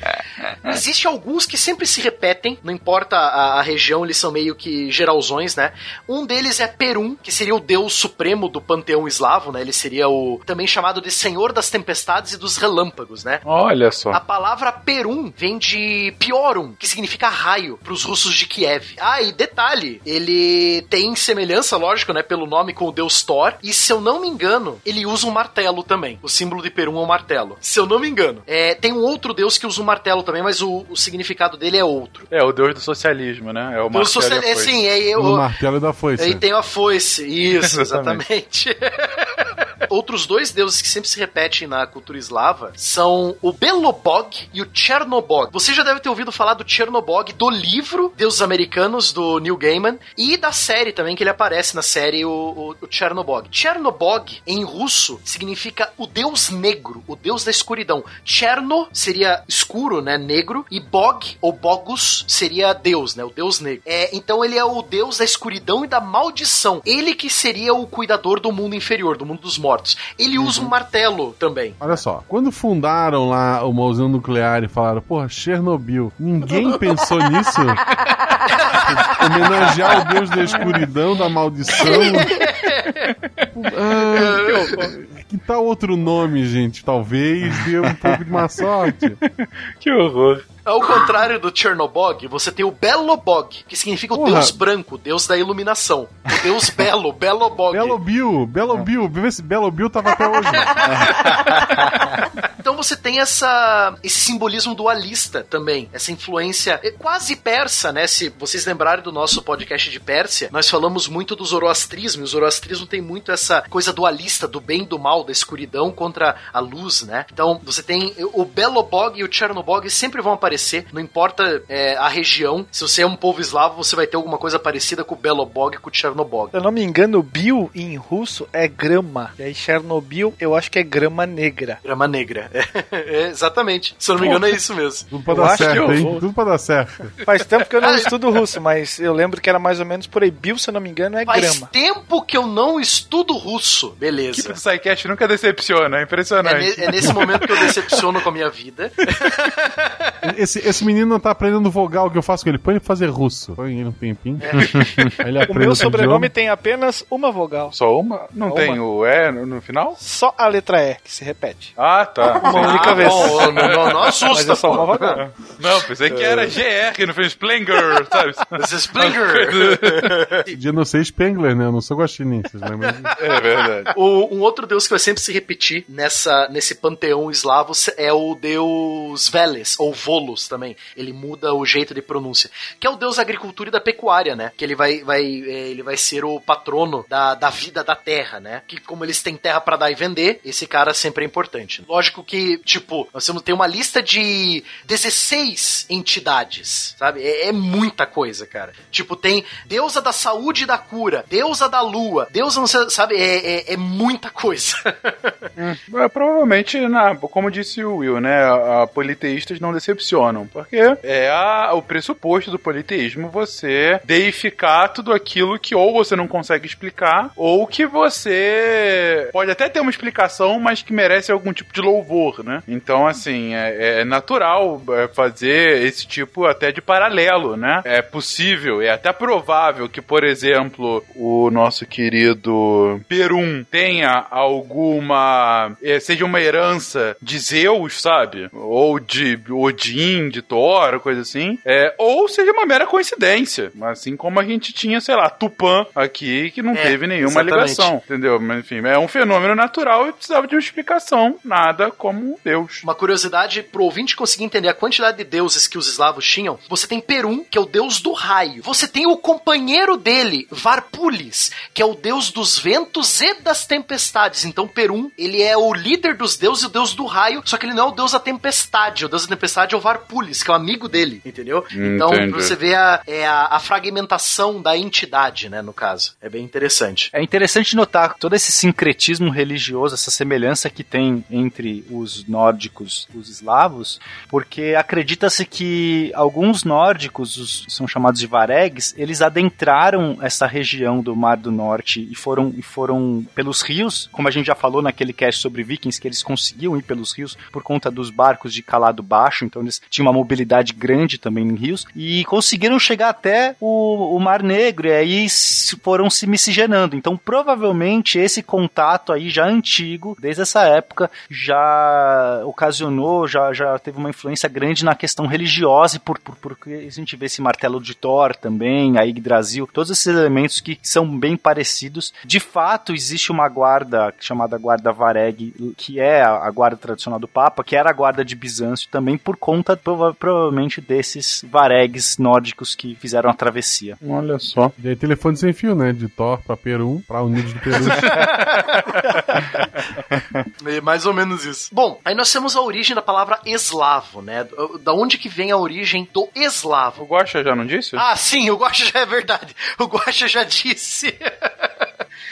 [SPEAKER 4] Existem alguns que sempre se repetem, não importa a, a região, eles são meio que geralzões, né? Um deles é Perum, que seria o deus supremo do panteão eslavo, né? Ele seria o também chamado de Senhor das Tempestades e dos Relâmpagos, né?
[SPEAKER 1] Olha só.
[SPEAKER 4] A palavra Perum vem de Piorum, que significa raio, para os russos de Kiev. Ah, e detalhe, ele tem semelhança, lógico, né, pelo nome com o deus Thor, e se eu não me engano, ele usa um martelo também. O símbolo de Perum é um martelo. Se eu não me engano. É, tem um outro deus que usa um martelo também, mas o, o significado dele é outro.
[SPEAKER 1] É o deus do socialismo, né? É o
[SPEAKER 4] O
[SPEAKER 1] martelo
[SPEAKER 4] social...
[SPEAKER 1] e a
[SPEAKER 4] é, sim, é,
[SPEAKER 2] O
[SPEAKER 4] eu,
[SPEAKER 2] martelo da foice.
[SPEAKER 4] Aí tem a foice, isso,
[SPEAKER 1] Exatamente.
[SPEAKER 4] exatamente. Outros dois deuses que sempre se repetem na cultura eslava são o Belobog e o Chernobog. Você já deve ter ouvido falar do Chernobog do livro Deuses Americanos do Neil Gaiman e da série também, que ele aparece na série, o, o, o Chernobog. Chernobog, em russo, significa o deus negro, o deus da escuridão. Cherno seria escuro, né, negro, e Bog, ou Bogus, seria deus, né, o deus negro. É, então ele é o deus da escuridão e da maldição. Ele que seria o cuidador do mundo inferior, do mundo dos mortos. Ele usa um martelo também.
[SPEAKER 2] Olha só, quando fundaram lá uma usina nuclear e falaram, porra, Chernobyl, ninguém pensou nisso? Homenagear o deus da escuridão, da maldição. Ah, que tal outro nome, gente? Talvez dê um pouco de má sorte.
[SPEAKER 1] Que horror.
[SPEAKER 4] Ao contrário do Chernobog, você tem o Belobog, que significa o
[SPEAKER 2] Porra.
[SPEAKER 4] deus branco, deus da iluminação. O deus belo, Belobog.
[SPEAKER 2] Belo Bill, Belo Bill, vê se Belo Bill tava até hoje.
[SPEAKER 4] Então você tem essa esse simbolismo dualista também, essa influência é quase persa, né? Se vocês lembrarem do nosso podcast de Pérsia, nós falamos muito do zoroastrismo, e o zoroastrismo tem muito essa coisa dualista do bem e do mal, da escuridão contra a luz, né? Então você tem o Belobog e o Chernobog sempre vão aparecer, não importa é, a região. Se você é um povo eslavo, você vai ter alguma coisa parecida com o Belobog e com o Chernobog.
[SPEAKER 6] Se eu não me engano, Bill em russo é grama. E aí Chernobyl eu acho que é grama negra.
[SPEAKER 4] Grama negra. É, exatamente. Se eu não me engano, é isso mesmo.
[SPEAKER 2] Tudo pra
[SPEAKER 6] Eu
[SPEAKER 2] dar certo, hein?
[SPEAKER 6] vou.
[SPEAKER 2] Tudo pra dar certo.
[SPEAKER 6] Faz tempo que eu não estudo russo, mas eu lembro que era mais ou menos por aí. Bill, se eu não me engano, é
[SPEAKER 4] Faz
[SPEAKER 6] grama.
[SPEAKER 4] tempo que eu não estudo russo.
[SPEAKER 1] A
[SPEAKER 4] Beleza.
[SPEAKER 1] equipe do SciCast nunca decepciona, é
[SPEAKER 4] É,
[SPEAKER 1] impressionante.
[SPEAKER 4] ne- é nesse momento que eu decepciono com a minha vida.
[SPEAKER 2] Esse, esse menino não tá aprendendo vogal, o que eu faço com ele? Põe ele fazer russo. Põe ele um tempinho. Aí ele
[SPEAKER 6] O meu sobrenome tem apenas uma vogal.
[SPEAKER 1] Só uma? Não
[SPEAKER 6] Uma.
[SPEAKER 1] tem o E no, no final?
[SPEAKER 6] Só a letra E que se repete.
[SPEAKER 1] Ah, tá.
[SPEAKER 6] Uma única
[SPEAKER 4] Ah,
[SPEAKER 6] vez.
[SPEAKER 4] bom, não, não, não
[SPEAKER 6] Mas
[SPEAKER 4] assusta,
[SPEAKER 6] é só uma vogal.
[SPEAKER 1] Não, pensei que era GR no filme Splinger, sabe?
[SPEAKER 4] This is Splinger.
[SPEAKER 2] Podia não ser Spengler, né? Eu não sou guaxinim, vocês lembram?
[SPEAKER 1] É verdade.
[SPEAKER 4] O- um outro deus que vai sempre se repetir nessa, nesse panteão eslavo é o deus Veles, ou Volos também. Ele muda o jeito de pronúncia. Que é o deus da agricultura e da pecuária, né? Que ele vai, vai, é, ele vai ser o patrono da, da vida da terra, né? Que como eles têm terra pra dar e vender, esse cara sempre é importante. Lógico que, tipo, nós temos tem uma lista de 16 entidades, sabe? É, é muita coisa, cara. Tipo, tem deusa da saúde e da cura, deusa da lua, deusa, não sei, sabe? É, é, é muita coisa.
[SPEAKER 1] É, provavelmente, na, como disse o Will, né? A, a politeístas não decepcionam. Porque é a- o pressuposto do politeísmo você deificar tudo aquilo que ou você não consegue explicar, ou que você pode até ter uma explicação, mas que merece algum tipo de louvor, né? Então, assim, é, é natural é, fazer esse tipo até de paralelo, né? É possível, é até provável que, por exemplo, o nosso querido Perum tenha alguma. eh, seja uma herança de Zeus, sabe? Ou de Odin, de Thor, coisa assim. É, ou seja uma mera coincidência. Assim como a gente tinha, sei lá, Tupã aqui, que não
[SPEAKER 4] É,
[SPEAKER 1] teve nenhuma
[SPEAKER 4] exatamente.
[SPEAKER 1] ligação. Entendeu? Mas enfim, é um fenômeno natural e precisava de uma explicação. Nada como Deus.
[SPEAKER 4] Uma curiosidade pro ouvinte conseguir entender a quantidade de deuses que os eslavos tinham. Você tem Perum, que é o deus do raio. Você tem o companheiro dele, Varpulis, que é o deus dos ventos e das tempestades. Então Perum, ele é o líder dos deuses e o deus do raio, só que ele não é o deus da tempestade. O deus da tempestade é o Eovar Pulis, que é o amigo dele, entendeu? Então
[SPEAKER 1] Entendi.
[SPEAKER 4] você vê a, é a, a fragmentação da entidade, né, no caso. É bem interessante.
[SPEAKER 7] É interessante notar todo esse sincretismo religioso, essa semelhança que tem entre os nórdicos e os eslavos, porque acredita-se que alguns nórdicos, os, são chamados de varegues, eles adentraram essa região do Mar do Norte e foram, e foram pelos rios, como a gente já falou naquele cast sobre vikings, que eles conseguiam ir pelos rios por conta dos barcos de calado baixo, então eles tinham uma mobilidade grande também em rios, e conseguiram chegar até o, o Mar Negro, e aí foram se miscigenando. Então, provavelmente, esse contato aí já antigo, desde essa época, já ocasionou, já, já teve uma influência grande na questão religiosa, e por, por, porque a gente vê esse martelo de Thor também, a Yggdrasil, todos esses elementos que são bem parecidos. De fato, existe uma guarda chamada Guarda Vareg, que é a, guarda tradicional do Papa, que era a guarda de Bizâncio também, por conta, prova- provavelmente, desses varegues nórdicos que fizeram a travessia.
[SPEAKER 1] Olha só.
[SPEAKER 2] E aí, telefone sem fio, né? De Thor pra Peru, pra Unidos do Peru.
[SPEAKER 4] É mais ou menos isso. Bom, aí nós temos a origem da palavra eslavo, né? Da onde que vem a origem do eslavo?
[SPEAKER 1] O Guaxa já não disse?
[SPEAKER 4] Ah, sim, o Guaxa já é verdade. O Guaxa já disse.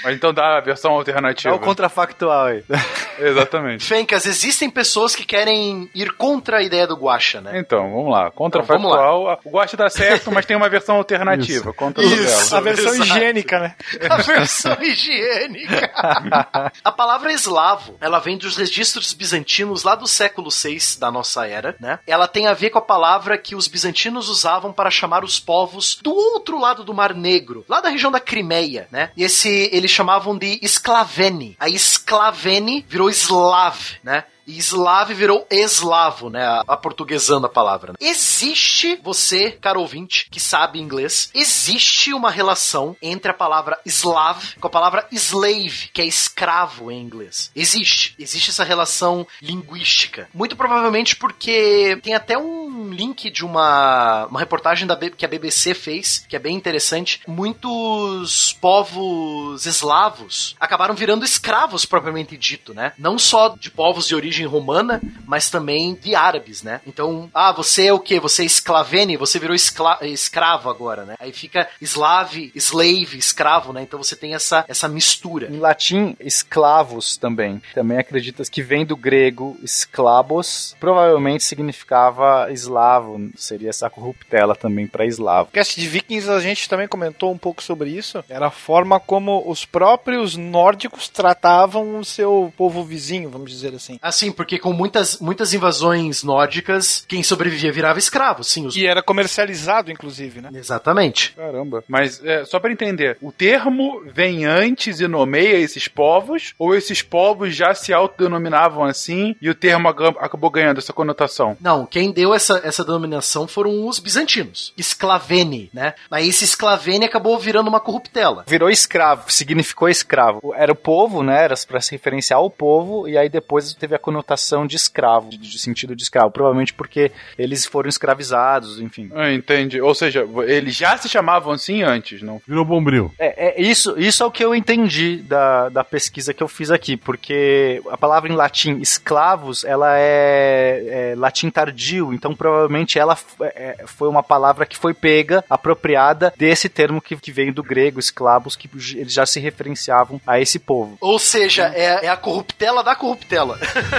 [SPEAKER 1] Mas então dá a versão alternativa.
[SPEAKER 7] É o contrafactual aí.
[SPEAKER 1] Exatamente.
[SPEAKER 4] Fencas, existem pessoas que querem ir contra a ideia do Guaxa, né?
[SPEAKER 1] Então, vamos lá.
[SPEAKER 4] Então, vamos
[SPEAKER 1] Contrafactual. O Guaxa tá certo, mas tem uma versão alternativa. Contra o
[SPEAKER 4] Isso.
[SPEAKER 6] A versão
[SPEAKER 4] Exato.
[SPEAKER 6] higiênica, né?
[SPEAKER 4] A versão higiênica. a palavra eslavo, ela vem dos registros bizantinos lá do século VI da nossa era, né? Ela tem a ver com a palavra que os bizantinos usavam para chamar os povos do outro lado do Mar Negro, lá da região da Crimeia, né? E esse eles chamavam de esclavene. A esclavene virou eslav, né? E eslave virou eslavo, né? A, portuguesando a palavra. né? Existe, você, caro ouvinte, que sabe inglês, existe uma relação entre a palavra slav com a palavra slave, que é escravo em inglês. Existe. Existe essa relação linguística. Muito provavelmente porque tem até um link de uma, uma reportagem da, que a BBC fez, que é bem interessante. Muitos povos eslavos acabaram virando escravos propriamente dito, né? Não só de povos de origem romana, mas também de árabes, né? Então, ah, você é o quê? Você é esclavene, você virou escla- escravo agora, né? Aí fica slave, slave, escravo, né? Então você tem essa, essa mistura.
[SPEAKER 7] Em latim, esclavos também. Também acredita que vem do grego esclavos, provavelmente significava eslavo, seria essa corruptela também para eslavo.
[SPEAKER 6] Cast de Vikings a gente também comentou um pouco sobre isso. Era a forma como os próprios nórdicos tratavam o seu povo vizinho, vamos dizer assim.
[SPEAKER 4] Assim, porque com muitas, muitas invasões nórdicas, quem sobrevivia virava escravo, sim. Os...
[SPEAKER 6] E era comercializado, inclusive, né?
[SPEAKER 4] Exatamente.
[SPEAKER 1] Caramba. Mas, é, só pra entender, o termo vem antes e nomeia esses povos? Ou esses povos já se autodenominavam assim e o termo acabou ganhando essa conotação?
[SPEAKER 4] Não, quem deu essa, essa denominação foram os bizantinos. Esclavene, né? Aí esse esclavene acabou virando uma corruptela.
[SPEAKER 7] Virou escravo, significou escravo. Era o povo, né? Era para se referenciar ao povo, e aí depois teve a conotação de escravo, de, de sentido de escravo. Provavelmente porque eles foram escravizados, enfim.
[SPEAKER 1] Ah, entendi. Ou seja, eles já se chamavam assim antes, não?
[SPEAKER 2] Virou bombril.
[SPEAKER 7] É, é isso, isso é o que eu entendi da, da pesquisa que eu fiz aqui, porque a palavra em latim esclavos, ela é, é latim tardio, então provavelmente ela f- é, foi uma palavra que foi pega, apropriada desse termo que, que veio do grego, esclavos, que eles já se referenciavam a esse povo.
[SPEAKER 4] Ou seja, é, é a corruptela da corruptela.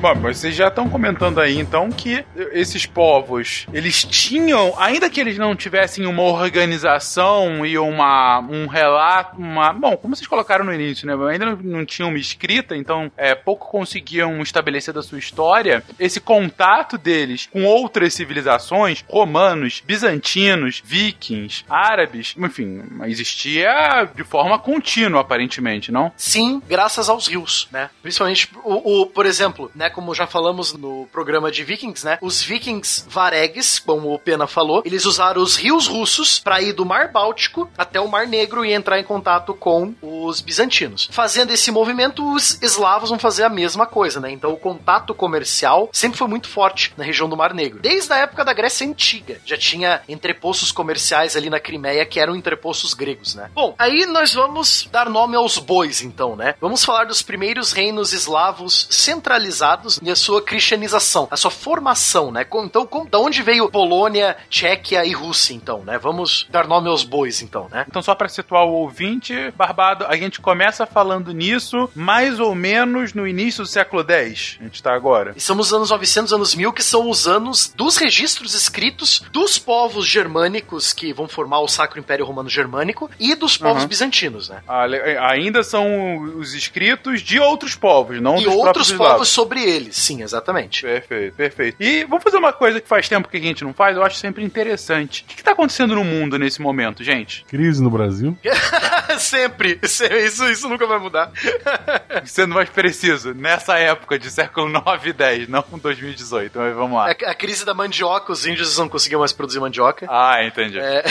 [SPEAKER 1] Bom, vocês já estão comentando aí, então, que esses povos, eles tinham, ainda que eles não tivessem uma organização e uma, um relato, uma... Bom, como vocês colocaram no início, né? Ainda não, não tinham uma escrita, então é, pouco conseguiam estabelecer da sua história. Esse contato deles com outras civilizações, romanos, bizantinos, vikings, árabes, enfim, existia de forma contínua, aparentemente, não?
[SPEAKER 4] Sim, graças aos rios, né? Principalmente, o, o- por exemplo, né, Como já falamos no programa de Vikings, né? Os Vikings varegues, como o Pena falou, eles usaram os rios russos para ir do Mar Báltico até o Mar Negro e entrar em contato com os bizantinos. Fazendo esse movimento, os eslavos vão fazer a mesma coisa, né? Então o contato comercial sempre foi muito forte na região do Mar Negro. Desde a época da Grécia Antiga, já tinha entrepostos comerciais ali na Crimeia que eram entrepostos gregos, né? Bom, aí nós vamos dar nome aos bois, então, né? Vamos falar dos primeiros reinos eslavos centralizados e a sua cristianização, a sua formação, né? Então, com, da onde veio Polônia, Tchequia e Rússia, então, né? Vamos dar nome aos bois, então, né?
[SPEAKER 1] Então, só para situar o ouvinte, Barbado, a gente começa falando nisso mais ou menos no início do século X. A gente tá agora.
[SPEAKER 4] E são os anos 900, anos 1000, que são os anos dos registros escritos dos povos germânicos que vão formar o Sacro Império Romano Germânico e dos povos
[SPEAKER 1] Uhum.
[SPEAKER 4] bizantinos, né?
[SPEAKER 1] Ale- Ainda são os escritos de outros povos, não
[SPEAKER 4] e
[SPEAKER 1] dos
[SPEAKER 4] outros povos
[SPEAKER 1] eslavos.
[SPEAKER 4] sobre eles, sim, exatamente.
[SPEAKER 1] Perfeito, perfeito. E vamos fazer uma coisa que faz tempo que a gente não faz, eu acho sempre interessante. O que, que tá acontecendo no mundo nesse momento, gente?
[SPEAKER 2] Crise no Brasil.
[SPEAKER 4] Sempre. Isso, isso nunca vai mudar.
[SPEAKER 1] Sendo mais preciso, nessa época de século 9 e 10, não 2018, mas vamos lá.
[SPEAKER 4] A, a crise da mandioca, os índios não conseguiam mais produzir mandioca.
[SPEAKER 1] Ah, entendi.
[SPEAKER 4] É,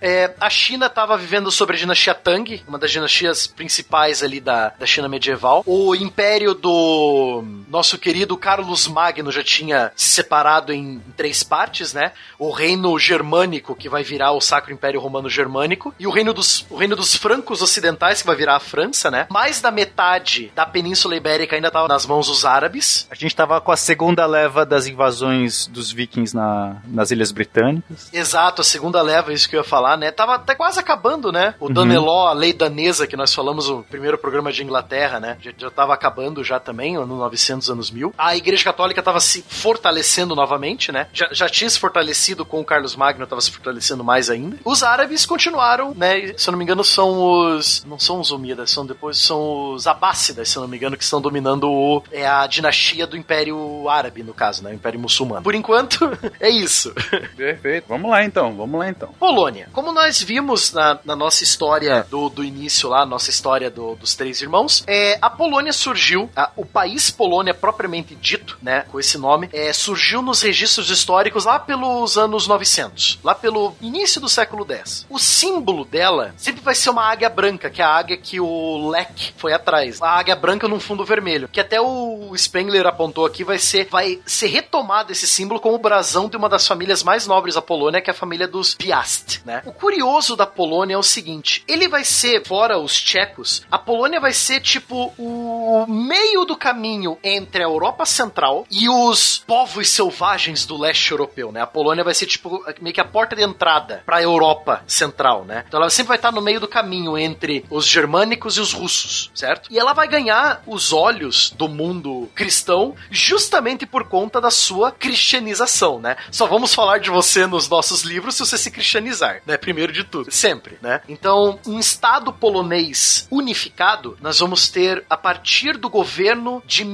[SPEAKER 4] é, a China estava vivendo sobre a dinastia Tang, uma das dinastias principais ali da, da China medieval. O império do nosso querido Carlos Magno já tinha se separado em, três partes, né? O reino germânico, que vai virar o Sacro Império Romano Germânico, e o reino dos, o reino dos francos ocidentais, que vai virar a França, né? Mais da metade da Península Ibérica ainda estava nas mãos dos árabes.
[SPEAKER 7] A gente tava com a segunda leva das invasões dos vikings na, nas Ilhas Britânicas.
[SPEAKER 4] Exato, a segunda leva, isso que eu ia falar, né? Tava até quase acabando, né? O Daneló, a lei danesa, que nós falamos no primeiro programa de Inglaterra, né? Já, já tava acabando já também, no 900 anos 1000. A Igreja Católica tava se fortalecendo novamente, né? Já, já tinha se fortalecido com o Carlos Magno, tava se fortalecendo mais ainda. Os árabes continuaram, né? Se eu não me engano, são os... Não são os Umidas, são depois são os Abássidas, se eu não me engano, que estão dominando o, é a dinastia do Império Árabe, no caso, né? O Império Muçulmano. Por enquanto, é isso.
[SPEAKER 1] Perfeito. Vamos lá então, vamos lá então.
[SPEAKER 4] Polônia. Como nós vimos na, na nossa história do, do início lá, nossa história do- dos três irmãos, é, a Polônia surgiu, a- o país Polônia propriamente dito, né, com esse nome, é, surgiu nos registros históricos lá pelos anos 900, lá pelo início do século X. O símbolo dela sempre vai ser uma águia branca, que é a águia que o Lech foi atrás. A águia branca num fundo vermelho, que até o Spengler apontou aqui, vai ser, vai ser retomado esse símbolo como o brasão de uma das famílias mais nobres da Polônia, que é a família dos Piast, né? O curioso da Polônia é o seguinte, ele vai ser, fora os tchecos, a Polônia vai ser tipo o meio do caminho entre a Europa Central e os povos selvagens do leste europeu, né? A Polônia vai ser tipo meio que a porta de entrada para a Europa Central, né? Então ela sempre vai estar no meio do caminho entre os germânicos e os russos, certo? E ela vai ganhar os olhos do mundo cristão justamente por conta da sua cristianização, né? Só vamos falar de você nos nossos livros se você se cristianizar, né? Primeiro de tudo, sempre, né? Então, um estado polonês unificado, nós vamos ter a partir do governo de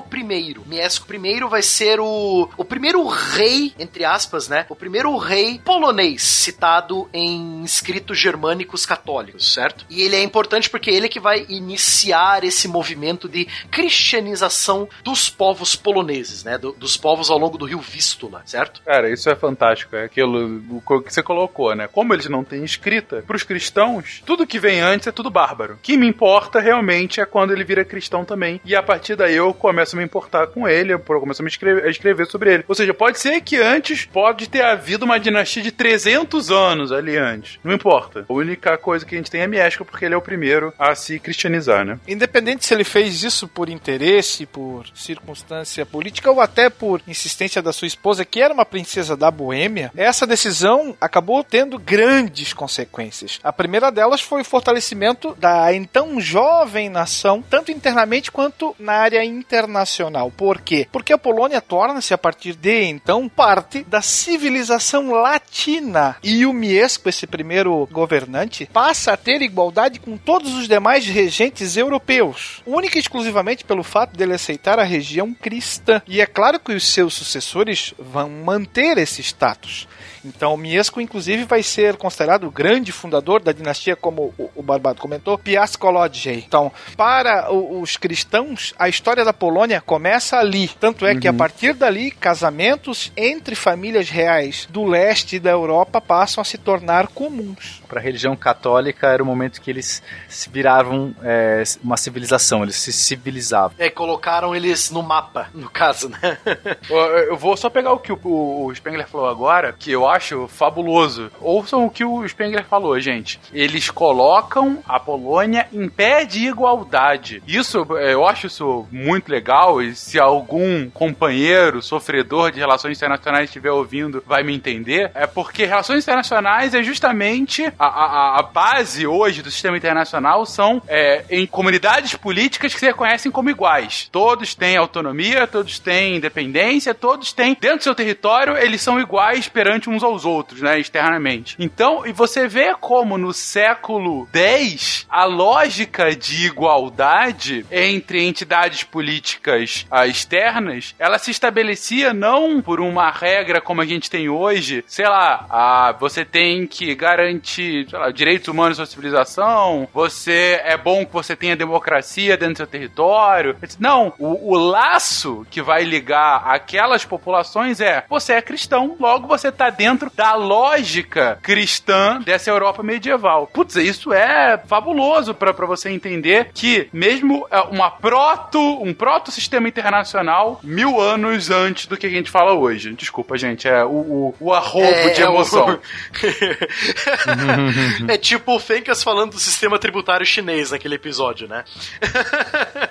[SPEAKER 4] Miesco I. Miesco I vai ser o, o primeiro rei, entre aspas, né? O primeiro rei polonês citado em escritos germânicos católicos, certo? E ele é importante porque ele é que vai iniciar esse movimento de cristianização dos povos poloneses, né? Do- dos povos ao longo do rio Vístula, certo?
[SPEAKER 1] Cara, isso é fantástico. É aquilo que você colocou, né? Como eles não têm escrita, pros cristãos, tudo que vem antes é tudo bárbaro. O que me importa realmente é quando ele vira cristão também. E a partir daí eu começo a me importar com ele, eu começo a me escrever, a escrever sobre ele. Ou seja, pode ser que antes pode ter havido uma dinastia de 300 anos ali antes. Não importa. A única coisa que a gente tem é Miesco, porque ele é o primeiro a se cristianizar, né?
[SPEAKER 6] Independente se ele fez isso por interesse, por circunstância política ou até por insistência da sua esposa, que era uma princesa da Boêmia, essa decisão acabou tendo grandes consequências. A primeira delas foi o fortalecimento da então jovem nação, tanto internamente quanto na área internacional. Por quê? Porque a Polônia torna-se, a partir de então, parte da civilização latina. E o Miesco, esse primeiro governante, passa a ter igualdade com todos os demais regentes europeus, única e exclusivamente pelo fato dele aceitar a região cristã. E é claro que os seus sucessores vão manter esse status. Então, Miesco, inclusive, vai ser considerado o grande fundador da dinastia, como o, o Barbado comentou, Piast Kolodjej. Então, para o- os cristãos, a história da Polônia Polônia começa ali. Tanto é que a partir dali, casamentos entre famílias reais do leste da Europa passam a se tornar comuns.
[SPEAKER 7] Para a religião católica era o momento que eles se viravam é, uma civilização, eles se civilizavam.
[SPEAKER 4] É, colocaram eles no mapa, no caso, né?
[SPEAKER 1] Eu- vou só pegar o que o, o Spengler falou agora, que eu acho fabuloso. Ouçam o que o Spengler falou, gente. Eles colocam a Polônia em pé de igualdade. Isso, eh, eu acho isso muito legal. E se algum companheiro sofredor de relações internacionais estiver ouvindo, vai me entender. É porque relações internacionais é justamente a, a, a base hoje do sistema internacional são é, em comunidades políticas que se reconhecem como iguais. Todos têm autonomia, todos têm independência, todos têm dentro do seu território, eles são iguais perante uns aos outros, né, externamente. Então, e você vê como no século X a lógica de igualdade entre entidades políticas ah, externas, ela se estabelecia não por uma regra como a gente tem hoje, sei lá, ah, você tem que garantir lá, direitos humanos à civilização, você é bom que você tenha democracia dentro do seu território. Não, o, o laço que vai ligar aquelas populações é você é cristão, logo você tá dentro da lógica cristã dessa Europa medieval. Putz, isso é fabuloso pra pra você entender que mesmo é, uma proto, um proto-sistema internacional mil anos antes do que a gente fala hoje. Desculpa, gente, é o, o, o arrobo
[SPEAKER 4] É,
[SPEAKER 1] de
[SPEAKER 4] é o-
[SPEAKER 1] emoção.
[SPEAKER 4] é tipo o Fencas falando do sistema tributário chinês naquele episódio, né?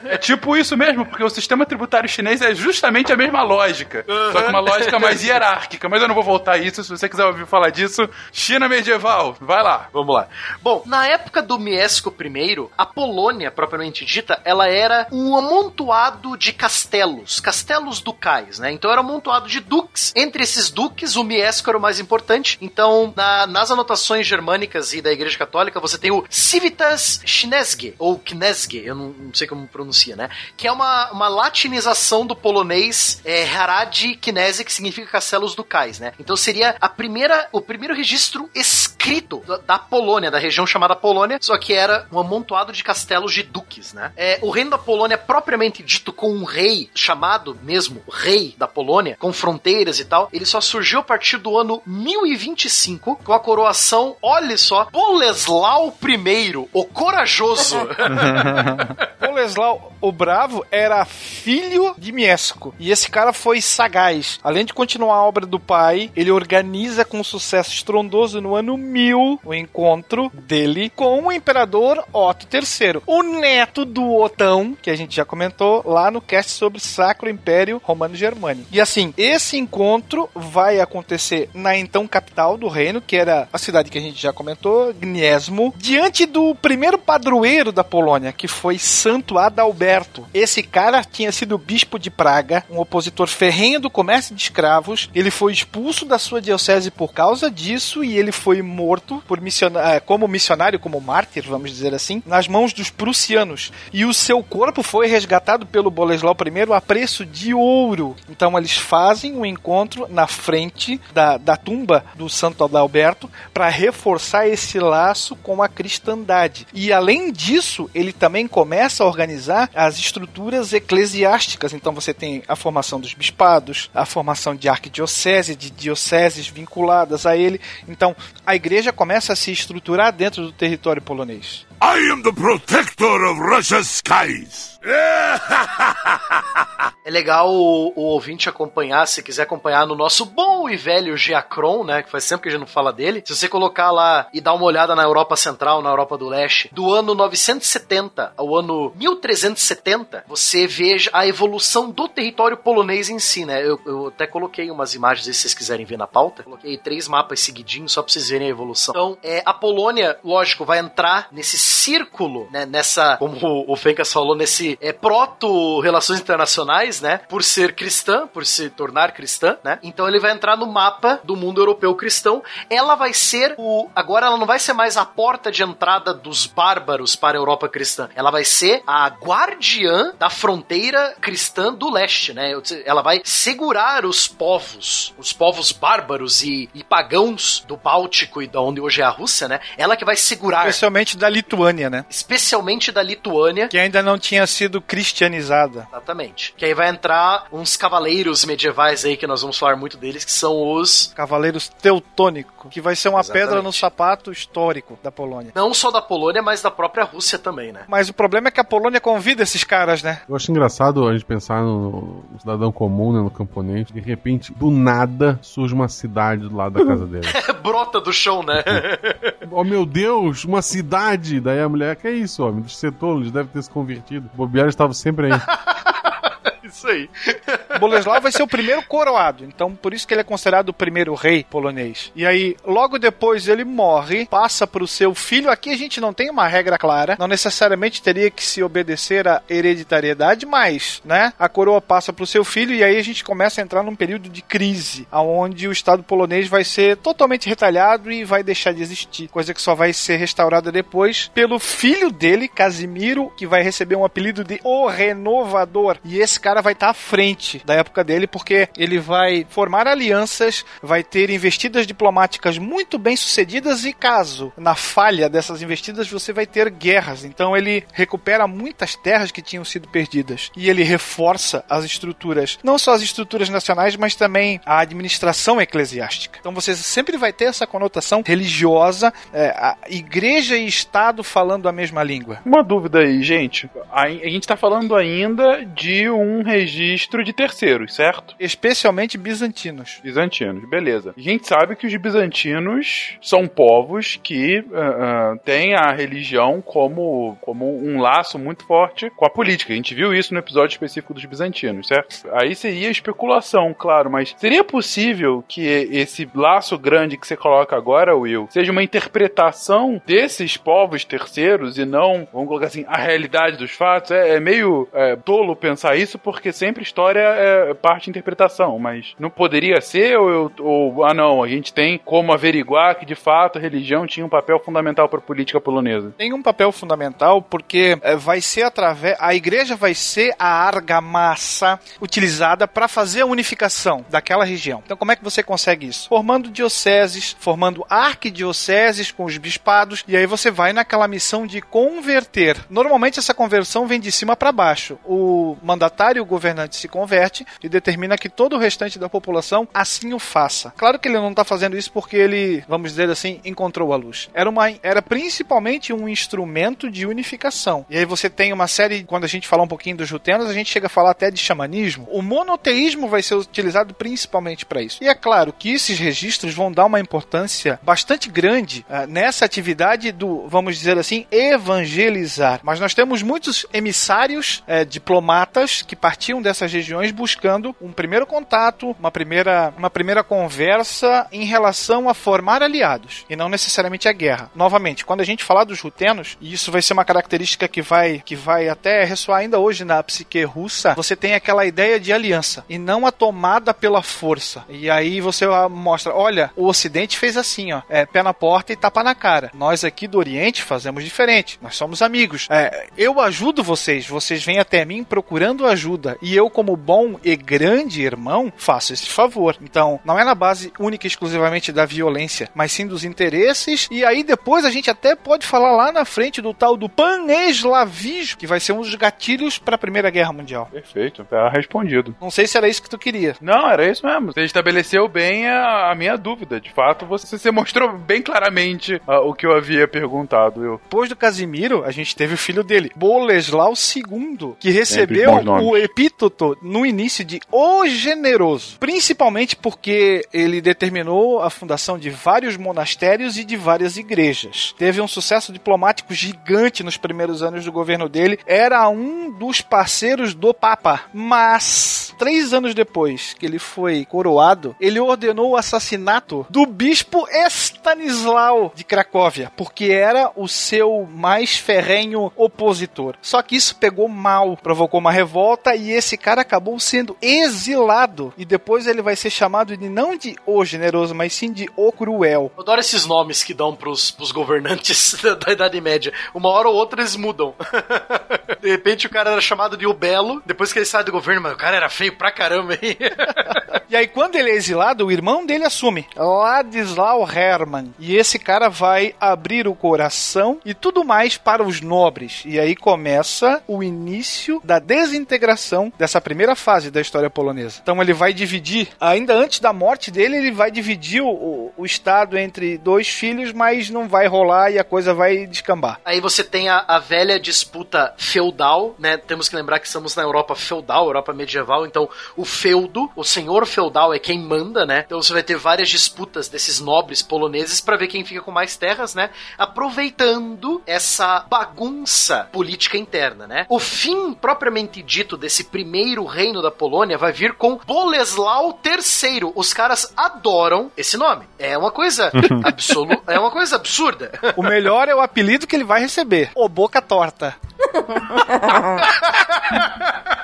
[SPEAKER 1] É tipo isso mesmo, porque o sistema tributário chinês é justamente a mesma lógica. Só que uma lógica mais hierárquica. Mas eu não vou voltar a isso. Se você quiser ouvir falar disso, China medieval, vai lá.
[SPEAKER 4] Vamos lá. Bom, na época do Miesco I, a Polônia, propriamente dita, ela era um amontoado de castelos, castelos ducais, né? Então era um amontoado de duques. Entre esses duques, o Miesco era o mais importante. Então, na- nas anotações germânicas e da Igreja Católica, você tem o Civitas Chinesge, ou Knesge, eu não, não sei como pronuncia, né? Que é uma, uma latinização do polonês é, Harad Knese, que significa castelos ducais, né? Então seria a primeira, o primeiro registro escrito da, da Polônia, da região chamada Polônia, só que era um amontoado de castelos de duques, né? É, o reino da Polônia, propriamente dito, com um rei chamado mesmo rei da Polônia, com fronteiras e tal, ele só surgiu a partir do ano 1025, com a coroação, olha só, Boleslau I, o corajoso.
[SPEAKER 6] Boleslau o Bravo era filho de Miesco. E esse cara foi sagaz. Além de continuar a obra do pai, ele organiza com sucesso estrondoso no ano 1000 o encontro dele com o imperador Otto III, o neto do Otão, que a gente já comentou lá no cast sobre Sacro Império Romano Germânico. E assim, esse encontro vai acontecer na então capital do reino, que era a cidade que a gente já comentou, Gniezno, diante do primeiro padroeiro da Polônia, que foi Santo Adalberto. Esse cara tinha sido bispo de Praga, um opositor ferrenho do comércio de escravos. Ele foi expulso da sua diocese por causa disso e ele foi morto por missiona- eh, como missionário, como mártir, vamos dizer assim, nas mãos dos prussianos. E o seu corpo foi resgatado pelo Boleslau I a preço de ouro. Então eles fazem um encontro na frente da, da tumba do Santo Adalberto para reforçar esse laço com a cristandade. E além disso, ele também começa a organizar as estruturas eclesiásticas. Então você tem a formação dos bispados, a formação de arquidiocese, de dioceses vinculadas a ele. Então a igreja começa a se estruturar dentro do território polonês.
[SPEAKER 3] I am the protector of Russia's skies.
[SPEAKER 4] É legal o, o ouvinte acompanhar, se quiser acompanhar no nosso bom e velho Geacron, né? Que faz sempre que a gente não fala dele. Se você colocar lá e dar uma olhada na Europa Central, na Europa do Leste, do ano 970 ao ano 1370, você veja a evolução do território polonês em si, né? Eu, eu até coloquei umas imagens aí, se vocês quiserem ver na pauta. Coloquei três mapas seguidinhos só pra vocês verem a evolução. Então, é, a Polônia, lógico, vai entrar nesse círculo, né? Nessa, como o, Fencas falou, nesse é, proto-relações internacionais, né? Por ser cristã, por se tornar cristã, né? Então ele vai entrar no mapa do mundo europeu cristão. Ela vai ser o. Agora ela não vai ser mais a porta de entrada dos bárbaros para a Europa cristã. Ela vai ser a guardiã da fronteira cristã do leste, né? Ela vai segurar os povos, os povos bárbaros e, e pagãos do Báltico e da onde hoje é a Rússia, né? Ela que vai segurar.
[SPEAKER 6] Especialmente da Lituânia, né?
[SPEAKER 4] Especialmente da Lituânia.
[SPEAKER 6] Que ainda não tinha sido cristianizada.
[SPEAKER 4] Exatamente. Que aí vai entrar uns cavaleiros medievais aí, que nós vamos falar muito deles, que são os.
[SPEAKER 6] Cavaleiros Teutônico, que vai ser uma Exatamente. pedra no sapato histórico da Polônia.
[SPEAKER 4] Não só da Polônia, mas da própria Rússia também, né?
[SPEAKER 6] Mas o problema é que a Polônia convida esses caras, né?
[SPEAKER 2] Eu acho engraçado a gente pensar no, no cidadão comum, né, no camponês. De repente, do nada, surge uma cidade do lado da casa dele.
[SPEAKER 4] Brota do chão, né?
[SPEAKER 2] oh meu Deus, uma cidade! Daí a mulher, que é isso, homem? Dos setores, deve ter se convertido. O Bobiara estava sempre aí.
[SPEAKER 4] Isso aí.
[SPEAKER 6] Boleslau vai ser o primeiro coroado, então por isso que ele é considerado o primeiro rei polonês. E aí, logo depois ele morre, passa para o seu filho. Aqui a gente não tem uma regra clara, não necessariamente teria que se obedecer à hereditariedade, mas, né, a coroa passa para o seu filho e aí a gente começa a entrar num período de crise, aonde o Estado polonês vai ser totalmente retalhado e vai deixar de existir, coisa que só vai ser restaurada depois pelo filho dele, Casimiro, que vai receber um apelido de O Renovador. E esse cara vai estar tá à frente da época dele, porque ele vai formar alianças, vai ter investidas diplomáticas muito bem sucedidas e caso na falha dessas investidas você vai ter guerras. Então ele recupera muitas terras que tinham sido perdidas e ele reforça as estruturas, não só as estruturas nacionais, mas também a administração eclesiástica. Então você sempre vai ter essa conotação religiosa, é, igreja e Estado falando a mesma língua.
[SPEAKER 1] Uma dúvida aí, gente. A, a gente está falando ainda de um registro de terceiros, certo?
[SPEAKER 6] Especialmente bizantinos.
[SPEAKER 1] Bizantinos, beleza. A gente sabe que os bizantinos são povos que uh, uh, têm a religião como, como um laço muito forte com a política. A gente viu isso no episódio específico dos bizantinos, certo? Aí seria especulação, claro, mas seria possível que esse laço grande que você coloca agora, Will, seja uma interpretação desses povos terceiros e não, vamos colocar assim, a realidade dos fatos? É, é meio é, tolo pensar isso porque porque sempre história é parte interpretação, mas não poderia ser ou, ou ah não, a gente tem como averiguar que de fato a religião tinha um papel fundamental para a política polonesa.
[SPEAKER 6] Tem um papel fundamental porque é, vai ser através a igreja vai ser a argamassa utilizada para fazer a unificação daquela região. Então como é que você consegue isso? Formando dioceses, formando arquidioceses com os bispados e aí você vai naquela missão de converter. Normalmente essa conversão vem de cima para baixo. O mandatário governante se converte e determina que todo o restante da população assim o faça. Claro que ele não está fazendo isso porque ele, vamos dizer assim, encontrou a luz. Era, uma, era principalmente um instrumento de unificação. E aí você tem uma série, quando a gente fala um pouquinho dos rutenos, a gente chega a falar até de xamanismo. O monoteísmo vai ser utilizado principalmente para isso. E é claro que esses registros vão dar uma importância bastante grande uh, nessa atividade do, vamos dizer assim, evangelizar. Mas nós temos muitos emissários, uh, diplomatas que participam partiam dessas regiões buscando um primeiro contato, uma primeira, uma primeira conversa em relação a formar aliados e não necessariamente a guerra. Novamente, quando a gente falar dos rutenos, e isso vai ser uma característica que vai, que vai até ressoar ainda hoje na psique russa, você tem aquela ideia de aliança e não a tomada pela força. E aí você mostra, olha, o Ocidente fez assim, ó, é, pé na porta e tapa na cara. Nós aqui do Oriente fazemos diferente. Nós somos amigos. É, eu ajudo vocês, vocês vêm até mim procurando ajuda e eu, como bom e grande irmão, faço esse favor. Então, não é na base única e exclusivamente da violência, mas sim dos interesses. E aí depois a gente até pode falar lá na frente do tal do pan-eslavismo, que vai ser um dos gatilhos para a Primeira Guerra Mundial.
[SPEAKER 1] Perfeito, tá respondido.
[SPEAKER 6] Não sei se era isso que tu queria.
[SPEAKER 1] Não, era isso mesmo. Você estabeleceu bem a, a minha dúvida. De fato, você, você mostrou bem claramente uh, o que eu havia perguntado. Eu.
[SPEAKER 6] Depois do Casimiro, a gente teve o filho dele, Boleslau II, que recebeu o epíteto no início de O Generoso, principalmente porque ele determinou a fundação de vários monastérios e de várias igrejas. Teve um sucesso diplomático gigante nos primeiros anos do governo dele, era um dos parceiros do Papa, mas três anos depois que ele foi coroado, ele ordenou o assassinato do bispo Stanislau de Cracóvia, porque era o seu mais ferrenho opositor. Só que isso pegou mal, provocou uma revolta e esse cara acabou sendo exilado. E depois ele vai ser chamado de não de o generoso, mas sim de o cruel.
[SPEAKER 4] Eu adoro esses nomes que dão pros, pros governantes da, da Idade Média. Uma hora ou outra eles mudam. De repente o cara era chamado de o Belo, depois que ele sai do governo, mas o cara era feio pra caramba, hein?
[SPEAKER 6] E aí, quando ele é exilado, o irmão dele assume. Ladislau Hermann. E esse cara vai abrir o coração e tudo mais para os nobres. E aí começa o início da desintegração dessa primeira fase da história polonesa. Então ele vai dividir, ainda antes da morte dele, ele vai dividir o, o, Estado entre dois filhos, mas não vai rolar e a coisa vai descambar.
[SPEAKER 4] Aí você tem a, a velha disputa feudal, né? Temos que lembrar que estamos na Europa feudal, Europa medieval, então o feudo, o senhor feudal é quem manda, né? Então você vai ter várias disputas desses nobres poloneses para ver quem fica com mais terras, né? Aproveitando essa bagunça política interna, né? O fim propriamente dito desse primeiro reino da Polônia vai vir com Boleslau III. Os caras adoram esse nome. É uma coisa absoluta, é uma coisa absurda.
[SPEAKER 6] O melhor é o apelido que ele vai receber: o Boca Torta.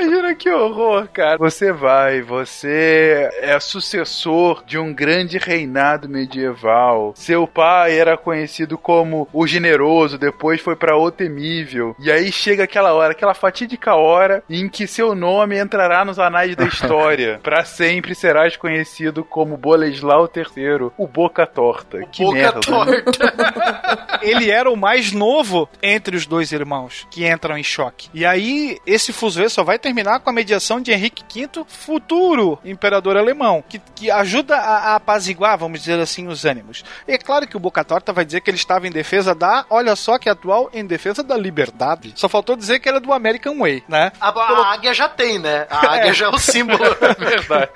[SPEAKER 1] Imagina que horror, cara. Você vai, você é sucessor de um grande reinado medieval. Seu pai era conhecido como o generoso, depois foi pra o temível. E aí chega aquela hora, aquela fatídica hora em que seu nome entrará nos anais da história. Pra sempre serás conhecido como Boleslau III, o Boca Torta. que
[SPEAKER 4] Boca
[SPEAKER 1] merda.
[SPEAKER 4] torta.
[SPEAKER 6] Ele era o mais novo entre os dois irmãos que entram em choque. E aí, esse fuzuê só vai terminar com a mediação de Henrique V, futuro imperador alemão, que, que ajuda a, a apaziguar, vamos dizer assim, os ânimos. E é claro que o Boca Torta vai dizer que ele estava em defesa da, olha só que atual, em defesa da liberdade. Só faltou dizer que era do American Way, né?
[SPEAKER 4] A, a águia já tem, né? A águia já é o símbolo.
[SPEAKER 1] Verdade.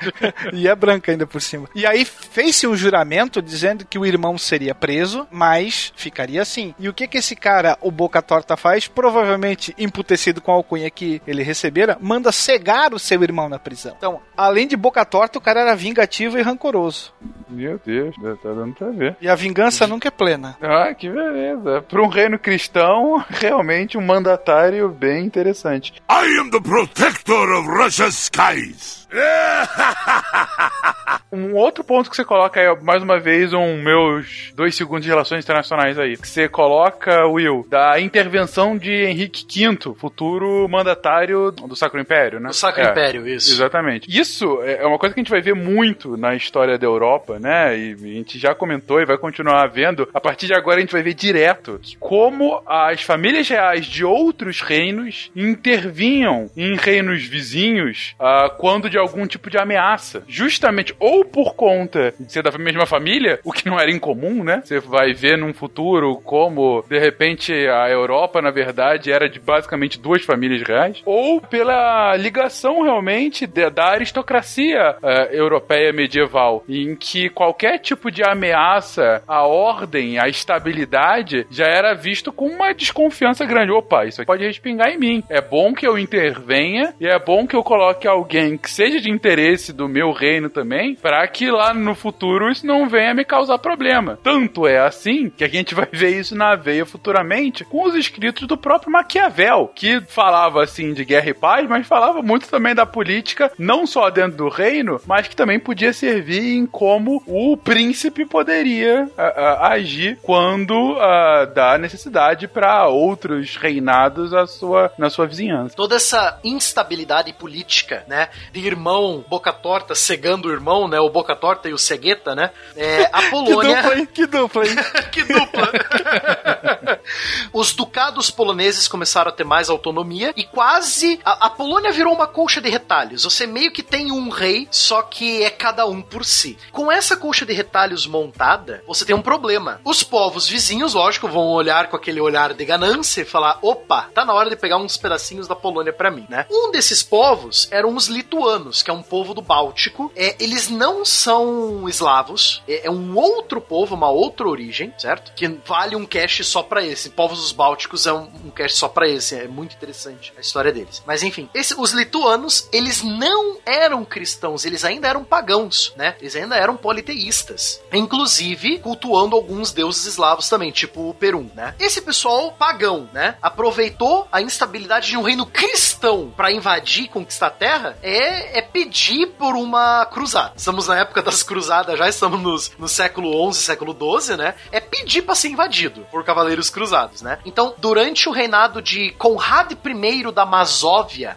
[SPEAKER 6] e é branca ainda por cima. E aí fez-se um juramento dizendo que o irmão seria preso, mas ficaria assim. E o que que esse cara, o Boca Torta, faz? Provavelmente emputecido com a alcunha que ele recebera, manda cegar o seu irmão na prisão. Então, além de Boca Torta, o cara era vingativo e rancoroso.
[SPEAKER 1] Meu Deus, tá dando pra ver.
[SPEAKER 6] E a vingança nunca é plena.
[SPEAKER 1] Ah, que beleza. Para um reino cristão, realmente um mandatário bem interessante.
[SPEAKER 3] I am the protector of Russia's skies.
[SPEAKER 1] Um outro ponto que você coloca aí, mais uma vez, um meus dois segundos de relações internacionais aí. Que você coloca, Will, da intervenção de Henrique V, futuro mandatário do Sacro Império, né?
[SPEAKER 4] Do Sacro
[SPEAKER 1] É,
[SPEAKER 4] Império, isso.
[SPEAKER 1] Exatamente. Isso é uma coisa que a gente vai ver muito na história da Europa, né? E a gente já comentou e vai continuar vendo. A partir de agora a gente vai ver direto como as famílias reais de outros reinos intervinham em reinos vizinhos ah, quando de algum tipo de ameaça. Justamente, ou por conta de ser da mesma família, o que não era incomum, né? Você vai ver num futuro como, de repente, a Europa, na verdade, era de basicamente duas famílias reais, ou pela ligação realmente de- da aristocracia eh, europeia medieval, em que qualquer tipo de ameaça à ordem, à estabilidade, já era visto com uma desconfiança grande. Opa, isso pode respingar em mim. É bom que eu intervenha e é bom que eu coloque alguém que seja de interesse do meu reino também, para que lá no futuro isso não venha me causar problema. Tanto é assim que a gente vai ver isso na veia futuramente com os escritos do próprio Maquiavel, que falava assim de guerra e paz, mas falava muito também da política, não só dentro do reino, mas que também podia servir em como o príncipe poderia ah, ah, agir quando ah, dá necessidade para outros reinados a sua, na sua vizinhança.
[SPEAKER 4] Toda essa instabilidade política, né? De irmão Boca Torta cegando o irmão, né? O Boca Torta e o Cegueta, né? É, a
[SPEAKER 6] Que
[SPEAKER 4] Polônia.
[SPEAKER 6] dupla, hein? Que dupla, hein?
[SPEAKER 4] que dupla! Os ducados poloneses começaram a ter mais autonomia e quase. A, a Polônia virou uma colcha de retalhos. Você meio que tem um rei, só que é cada um por si. Com essa colcha de retalhos montada, você tem um problema. Os povos vizinhos, lógico, vão olhar com aquele olhar de ganância e falar: opa, tá na hora de pegar uns pedacinhos da Polônia pra mim, né? Um desses povos eram os lituanos, que é um povo do Báltico. É, eles não são eslavos, é, é um outro povo, uma outra origem, certo? Que vale um cast só pra esse. Povos dos Bálticos é um, um cast só pra esse, é muito interessante a história deles. Mas enfim, esse- os lituanos, eles não eram cristãos, eles ainda eram pagãos, né? Eles ainda eram politeístas. Inclusive, cultuando alguns deuses eslavos também, tipo o Perum, né? Esse pessoal pagão, né? Aproveitou a instabilidade de um reino cristão pra invadir e conquistar a terra, é, é pedir por uma cruzada. Estamos na época das cruzadas, já estamos nos- no século XI, século XII, né? É pedir pra ser invadido por cavaleiros cruzados, né? Então, durante o reinado de Conrad I da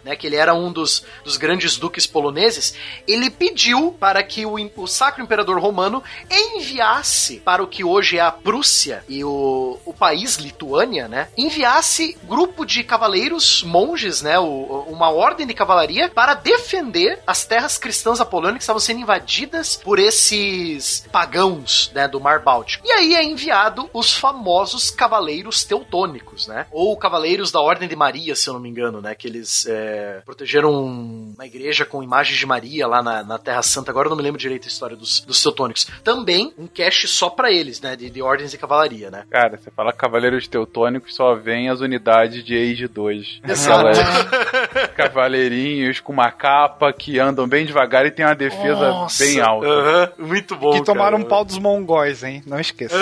[SPEAKER 4] Né? Que ele era um dos, dos grandes duques poloneses, ele pediu para que o, o Sacro Imperador Romano enviasse para o que hoje é a Prússia e o, o país Lituânia, né? Enviasse grupo de cavaleiros, monges, né? o- uma ordem de cavalaria para defender as terras cristãs da Polônia que estavam sendo invadidas por esses pagãos, né? Do Mar Báltico. E aí é enviado os famosos cavaleiros teutônicos, né? Ou cavaleiros da Ordem de Maria, se eu não me engano, né? Que eles é, protegeram uma igreja com imagens de Maria lá na, na Terra Santa. Agora eu não me lembro direito a história dos, dos teutônicos. Também um cast só pra eles, né? De, de ordens de cavalaria, né?
[SPEAKER 1] Cara, você fala Cavaleiros Teutônicos, só vem as unidades de Age 2.
[SPEAKER 4] Exato.
[SPEAKER 1] Cavaleirinhos com uma capa que andam bem devagar e tem uma defesa
[SPEAKER 6] Nossa,
[SPEAKER 1] bem alta.
[SPEAKER 4] Muito bom.
[SPEAKER 6] que tomaram
[SPEAKER 4] cara.
[SPEAKER 6] um pau dos mongóis, hein? Não esqueça.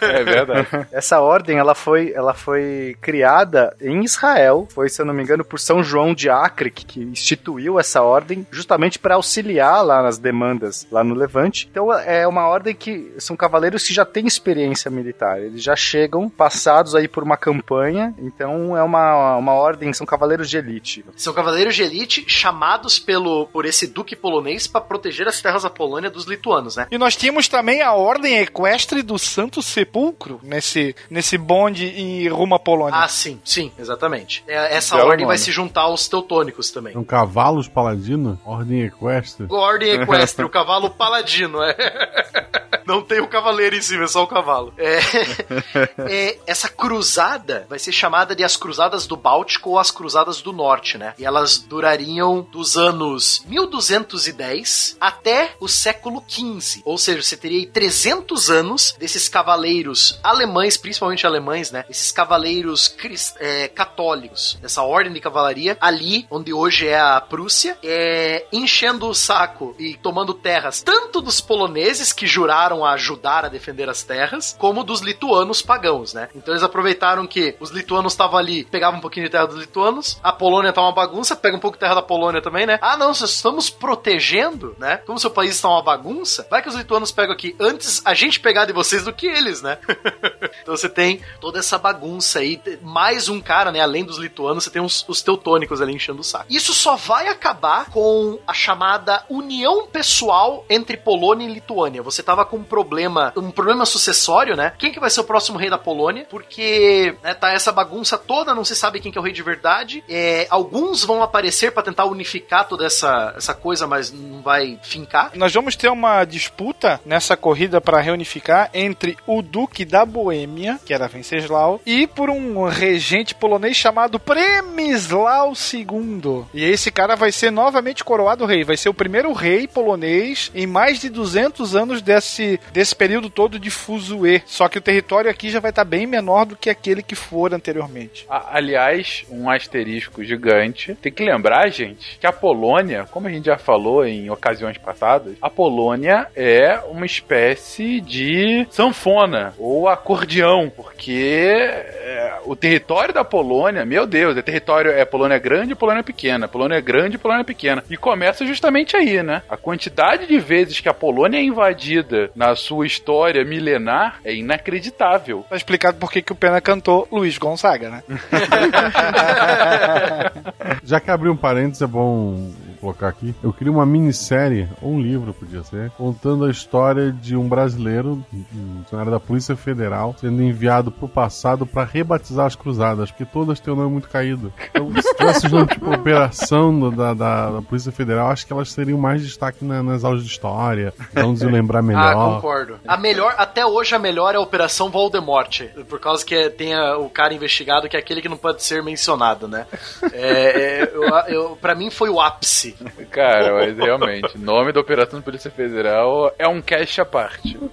[SPEAKER 1] É verdade.
[SPEAKER 7] Essa ordem, ela foi, ela foi criada em Israel, foi, se eu não me engano, por São João de Acre, que, que instituiu essa ordem justamente para auxiliar lá nas demandas lá no Levante. Então é uma ordem que são cavaleiros que já têm experiência militar, eles já chegam passados aí por uma campanha, então é uma, uma ordem, são cavaleiros de elite.
[SPEAKER 4] São cavaleiros de elite chamados pelo, por esse duque polonês para proteger as terras da Polônia dos lituanos, né?
[SPEAKER 6] E nós tínhamos também a Ordem Equestre do Santo Sepulcro nesse, nesse bonde em rumo à Polônia.
[SPEAKER 4] Ah, sim, sim, exatamente. É, Essa
[SPEAKER 1] Belo
[SPEAKER 4] ordem vai
[SPEAKER 1] nome.
[SPEAKER 4] se juntar aos teutônicos também.
[SPEAKER 2] São cavalos paladinos, ordem equestre.
[SPEAKER 4] Ordem equestre, o cavalo paladino, é. Não tem o cavaleiro em cima, é só o cavalo. É, é, essa cruzada vai ser chamada de as Cruzadas do Báltico ou as Cruzadas do Norte, né? E elas durariam dos anos 1210 até o século XV. Ou seja, você teria aí 300 anos desses cavaleiros alemães, principalmente alemães, né? Esses cavaleiros é, católicos, dessa ordem de cavalaria, ali onde hoje é a Prússia, é, enchendo o saco e tomando terras, tanto dos poloneses que juraram a ajudar a defender as terras, como dos lituanos pagãos, né? Então eles aproveitaram que os lituanos estavam ali, pegavam um pouquinho de terra dos lituanos, a Polônia tá uma bagunça, pega um pouco de terra da Polônia também, né? Ah, não, nós estamos protegendo, né? Como seu país está uma bagunça, vai que os lituanos pegam aqui antes a gente pegar de vocês do que eles, né? então você tem toda essa bagunça aí, mais um cara, né? Além dos lituanos, você tem os teutônicos ali enchendo o saco. Isso só vai acabar com a chamada união pessoal entre Polônia e Lituânia. Você tava com um problema, um problema sucessório, né? Quem que vai ser o próximo rei da Polônia? Porque né, tá essa bagunça toda, não se sabe quem que é o rei de verdade. É, alguns vão aparecer para tentar unificar toda essa, essa coisa, mas não vai fincar.
[SPEAKER 6] Nós vamos ter uma disputa nessa corrida para reunificar entre o Duque da Boêmia, que era Venceslau, e por um regente polonês chamado Premislau II. E esse cara vai ser novamente coroado rei. Vai ser o primeiro rei polonês em mais de 200 anos desse, desse período todo de fuzuê. Só que o território aqui já vai estar bem menor do que aquele que for anteriormente.
[SPEAKER 1] Aliás, um asterisco gigante. Tem que lembrar, gente, que a Polônia, como a gente já falou em ocasiões passadas, a Polônia é uma espécie de sanfona ou acordeão, porque é, o território da Polônia, meu Deus, é território é Polônia grande e Polônia pequena, Polônia grande e Polônia pequena. E começa justamente aí, né? A quantidade de vezes que a Polônia é invadida na sua história milenar é inacreditável.
[SPEAKER 6] Tá explicado por que que o Pena cantou Luiz Gonzaga, né?
[SPEAKER 2] Já que abri um parênteses, é bom colocar aqui. Eu queria uma minissérie, ou um livro podia ser, contando a história de um brasileiro, um funcionário da Polícia Federal, sendo enviado pro passado para rebatizar as cruzadas, porque todas têm o nome muito caído. Então, se tivesse nome tipo operação do- da, da, da Polícia Federal, acho que elas teriam mais destaque na- nas aulas de história, vamos lembrar
[SPEAKER 4] Ah,
[SPEAKER 2] melhor.
[SPEAKER 4] concordo. A melhor, até hoje a melhor é a Operação Voldemort, por causa que é- tem a- o cara investigado que é aquele que não pode ser mencionado, né? É, é, eu, eu, pra mim foi o ápice
[SPEAKER 1] Cara, mas realmente, nome da Operação Polícia Federal é um cast à parte.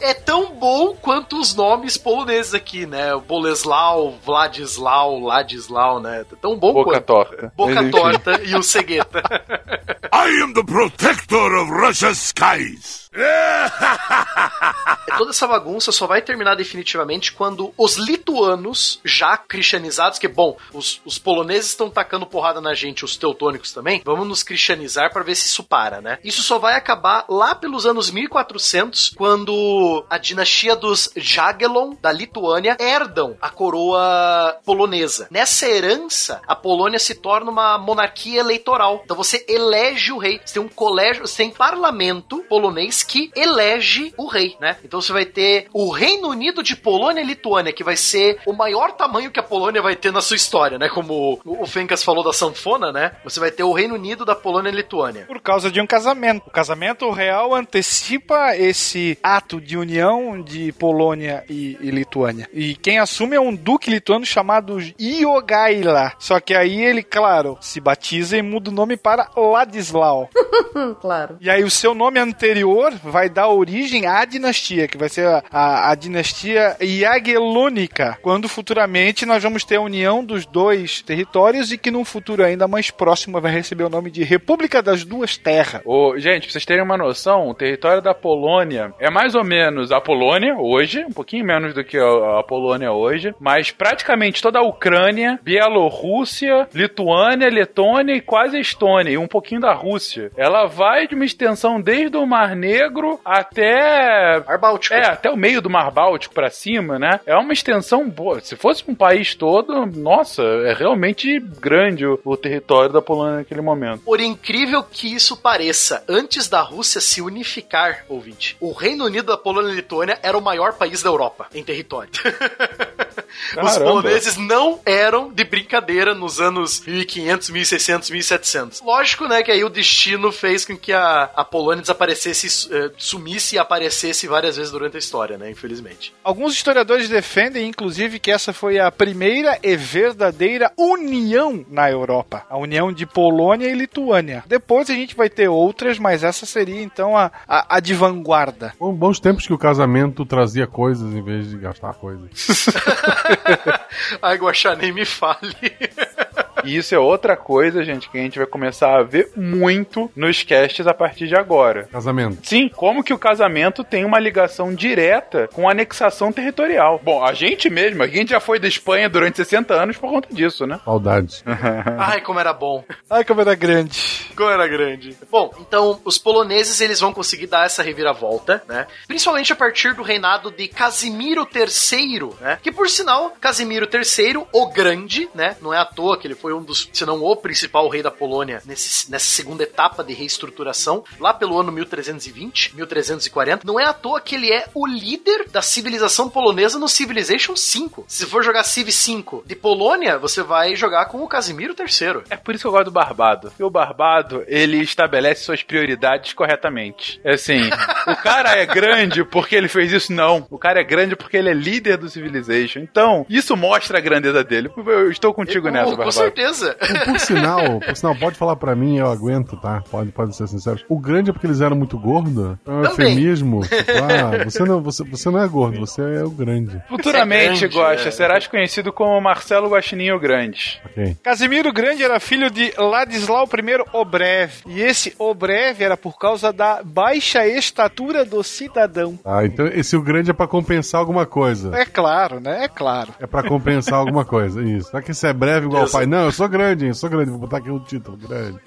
[SPEAKER 4] É tão bom quanto os nomes poloneses aqui, né? O Boleslau, Vladislau, Ladislau, né? Tão bom
[SPEAKER 1] Boca
[SPEAKER 4] quanto.
[SPEAKER 1] torta.
[SPEAKER 4] Boca torta e o Segueta.
[SPEAKER 3] I am the protector of Russia's skies.
[SPEAKER 4] Toda essa bagunça só vai terminar definitivamente quando os lituanos, já cristianizados, que bom, os, os poloneses estão tacando porrada na gente, os teutônicos também, vamos nos cristianizar para ver se isso para, né? Isso só vai acabar lá pelos anos 1400, quando a dinastia dos Jagiellon, da Lituânia, herdam a coroa polonesa. Nessa herança, a Polônia se torna uma monarquia eleitoral. Então você elege o rei. Você tem um colégio, você tem parlamento polonês que elege o rei, né? Então você vai ter o Reino Unido de Polônia e Lituânia, que vai ser o maior tamanho que a Polônia vai ter na sua história, né? Como o Fencas falou da sanfona, né? Você vai ter o Reino Unido da Polônia e Lituânia.
[SPEAKER 6] Por causa de um casamento. O casamento real antecipa esse ato de união de Polônia e, e Lituânia. E quem assume é um duque lituano chamado Iogaila. Só que aí ele, claro, se batiza e muda o nome para Ladislau.
[SPEAKER 5] claro.
[SPEAKER 6] E aí o seu nome anterior vai dar origem à dinastia, que vai ser a, a, a dinastia Jagiellônica, quando futuramente nós vamos ter a união dos dois territórios e que num futuro ainda mais próximo vai receber o nome de República das Duas Terras.
[SPEAKER 1] Ô, gente, pra vocês terem uma noção, o território da Polônia é mais ou menos a Polônia hoje, um pouquinho menos do que a, a Polônia hoje, mas praticamente toda a Ucrânia, Bielorrússia, Lituânia, Letônia e quase a Estônia, e um pouquinho da Rússia. Ela vai de uma extensão desde o Mar Negro até.
[SPEAKER 4] Mar Báltico.
[SPEAKER 1] É, até o meio do Mar Báltico pra cima, né? É uma extensão boa. Se fosse um país todo, nossa, é realmente grande o, o território da Polônia naquele momento.
[SPEAKER 4] Por incrível que isso pareça, antes da Rússia se unificar, ouvinte, o Reino Unido da Polônia e Lituânia era o maior país da Europa em território. Os
[SPEAKER 1] Caramba.
[SPEAKER 4] poloneses não eram de brincadeira nos anos 1500, 1600, 1700. Lógico, né, que aí o destino fez com que a, a Polônia desaparecesse, eh, sumisse e aparecesse várias vezes durante a história, né, infelizmente.
[SPEAKER 6] Alguns historiadores defendem, inclusive, que essa foi a primeira e verdadeira união na Europa. A união de Polônia e Lituânia. Depois a gente vai ter outras, mas essa seria então a, a, a de vanguarda.
[SPEAKER 2] Bom, bons tempos que o casamento trazia coisas em vez de gastar coisas.
[SPEAKER 4] Ai, Guaxá, nem me fale.
[SPEAKER 1] E isso é outra coisa, gente, que a gente vai começar a ver muito nos casts a partir de agora.
[SPEAKER 2] Casamento.
[SPEAKER 1] Sim, como que o casamento tem uma ligação direta com a anexação territorial. Bom, a gente mesmo, a gente já foi da Espanha durante 60 anos por conta disso, né?
[SPEAKER 2] Saudades.
[SPEAKER 4] Ai, como era bom.
[SPEAKER 6] Ai, como era grande.
[SPEAKER 4] Como era grande. Bom, então os poloneses eles vão conseguir dar essa reviravolta, né? Principalmente a partir do reinado de Casimiro III, né? Que por sinal, Casimiro III, o Grande, né? Não é à toa que ele foi um dos, se não o principal rei da Polônia nesse, nessa segunda etapa de reestruturação, lá pelo ano 1320, 1340. Não é à toa que ele é o líder da civilização polonesa no Civilization 5. Se for jogar Civ 5 de Polônia, você vai jogar com o Casimiro III.
[SPEAKER 1] É por isso que eu gosto do Barbado. Porque o Barbado, ele estabelece suas prioridades corretamente. É assim, o cara é grande porque ele fez isso? Não. O cara é grande porque ele é líder do Civilization. Então, isso mostra a grandeza dele. Eu estou contigo
[SPEAKER 4] Oh,
[SPEAKER 1] nessa,
[SPEAKER 4] com
[SPEAKER 1] Barbado.
[SPEAKER 4] certeza.
[SPEAKER 2] Por, por sinal, por sinal, pode falar pra mim, eu aguento, tá? Pode, pode ser sincero. O grande é porque eles eram muito gordos? É um
[SPEAKER 4] Também.
[SPEAKER 2] eufemismo. Tipo, ah, você não, você, você não é gordo, você é o grande.
[SPEAKER 1] Futuramente,
[SPEAKER 4] Você é grande,
[SPEAKER 1] Gosta,
[SPEAKER 4] é.
[SPEAKER 1] serás conhecido como Marcelo Guaxininho Grande.
[SPEAKER 2] Ok.
[SPEAKER 6] Casimiro Grande era filho de Ladislau I Obrev. E esse Obrev era por causa da baixa estatura do cidadão.
[SPEAKER 2] Ah, então esse o grande é pra compensar alguma coisa.
[SPEAKER 6] É claro, né? É claro.
[SPEAKER 2] É pra compensar alguma coisa, isso. Será que isso é breve igual o pai? Não, eu sou grande, hein? Eu sou grande. Vou botar aqui o título, grande.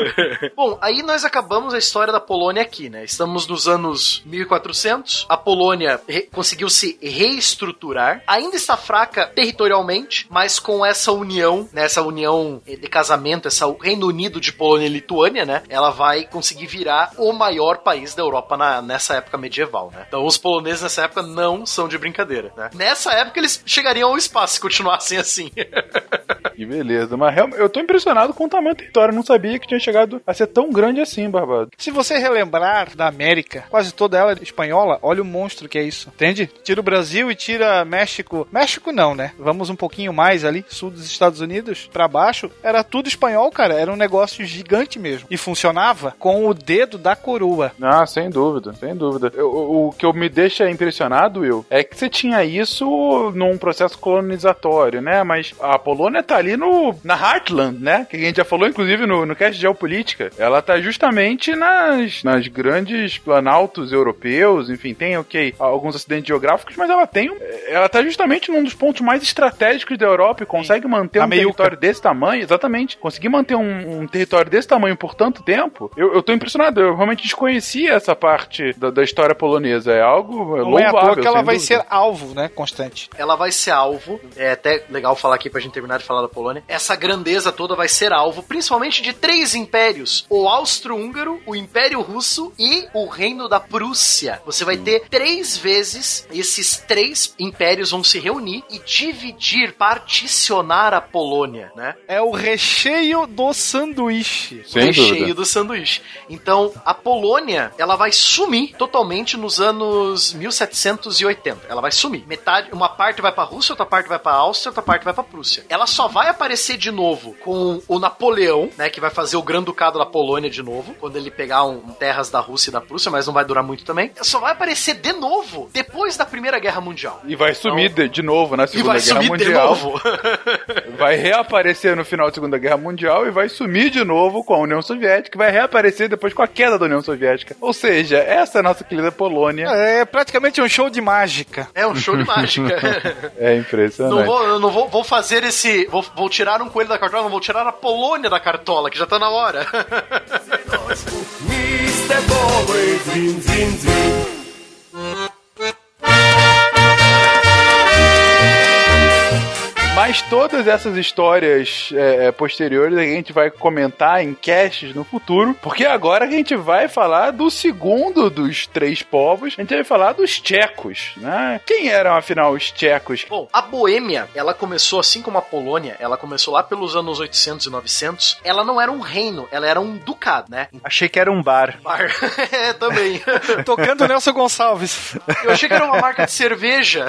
[SPEAKER 4] Bom, aí nós acabamos a história da Polônia aqui, né? Estamos nos anos 1400. A Polônia conseguiu se reestruturar. Ainda está fraca territorialmente, mas com essa união, né? Essa união de casamento, essa Reino Unido de Polônia e Lituânia, né? Ela vai conseguir virar o maior país da Europa na- nessa época medieval, né? Então os poloneses nessa época não são de brincadeira, né? Nessa época eles chegariam ao espaço se continuassem assim.
[SPEAKER 1] Que beleza. Mas realmente, eu tô impressionado com o tamanho do território. Eu não sabia que tinha chegado a ser tão grande assim, Barbado.
[SPEAKER 6] Se você relembrar da América, quase toda ela é espanhola, olha o monstro que é isso. Entende? Tira o Brasil e tira México. México não, né? Vamos um pouquinho mais ali, sul dos Estados Unidos, pra baixo. Era tudo espanhol, cara. Era um negócio gigante mesmo. E funcionava com o dedo da coroa.
[SPEAKER 1] Ah, sem dúvida, sem dúvida. Eu- o, o que eu me deixa impressionado, Will, é que você tinha isso num processo colonizatório, né? Mas a Polônia tá ali no, na Heartland, né? Que a gente já falou, inclusive, no, no cast de geopolítica. Ela tá justamente nas, nas grandes planaltos europeus, enfim, tem, ok, alguns acidentes geográficos, mas ela tem. Ela tá justamente num dos pontos mais estratégicos da Europa e consegue manter
[SPEAKER 6] Na
[SPEAKER 1] um
[SPEAKER 6] meiuca.
[SPEAKER 1] território desse tamanho, exatamente. Conseguir manter um, um território desse tamanho por tanto tempo, eu, eu tô impressionado. Eu realmente desconhecia essa parte da, da história polonesa. É algo
[SPEAKER 6] Não é
[SPEAKER 1] louvável.
[SPEAKER 6] toa que ela vai
[SPEAKER 1] dúvida.
[SPEAKER 6] ser alvo, né? Constante.
[SPEAKER 4] Ela vai ser alvo, é até legal falar aqui pra gente terminar de falar da Polônia. Essa grandeza toda vai ser alvo, principalmente de três impérios: o Austro-Húngaro, o Império Russo e o Reino da Prússia. Você vai ter três vezes esses três impérios vão se reunir e dividir, particionar a Polônia, né?
[SPEAKER 6] É o recheio do sanduíche.
[SPEAKER 1] Sem
[SPEAKER 4] recheio
[SPEAKER 1] dúvida.
[SPEAKER 4] do sanduíche. Então, a Polônia, ela vai sumir totalmente nos anos 1780. Ela vai sumir. Metade, uma parte vai pra Rússia, outra parte vai pra Áustria, outra parte vai pra Prússia. Ela só vai aparecer de novo com o Napoleão, né, que vai fazer o Grande Ducado da Polônia de novo, quando ele pegar um, terras da Rússia e da Prússia, mas não vai durar muito também. Só vai aparecer de novo depois da Primeira Guerra Mundial.
[SPEAKER 1] E vai sumir de, de novo na Segunda
[SPEAKER 4] vai
[SPEAKER 1] Guerra Mundial.
[SPEAKER 4] novo.
[SPEAKER 1] Vai reaparecer no final da Segunda Guerra Mundial e vai sumir de novo com a União Soviética, e vai reaparecer depois com a queda da União Soviética. Ou seja, essa é a nossa querida Polônia.
[SPEAKER 6] É praticamente um show de mágica.
[SPEAKER 4] É um show de mágica.
[SPEAKER 1] É impressionante.
[SPEAKER 4] Não vou, eu não vou, vou fazer esse. Vou, vou tirar um coelho da cartola, não vou tirar a Polônia da cartola, que já tá na hora.
[SPEAKER 3] Mr. Bowie, zin, zin, zin.
[SPEAKER 1] Mas todas essas histórias é, é, posteriores a gente vai comentar em casts no futuro, porque agora a gente vai falar do segundo dos três povos, a gente vai falar dos tchecos, né? Quem eram afinal os tchecos?
[SPEAKER 4] Bom, a Boêmia, ela começou assim como a Polônia, ela começou lá pelos anos 800 e 900. Ela não era um reino, ela era um ducado, né?
[SPEAKER 7] Achei que era um bar.
[SPEAKER 4] Bar. é, também.
[SPEAKER 6] Tocando Nelson Gonçalves.
[SPEAKER 4] Eu achei que era uma marca de cerveja.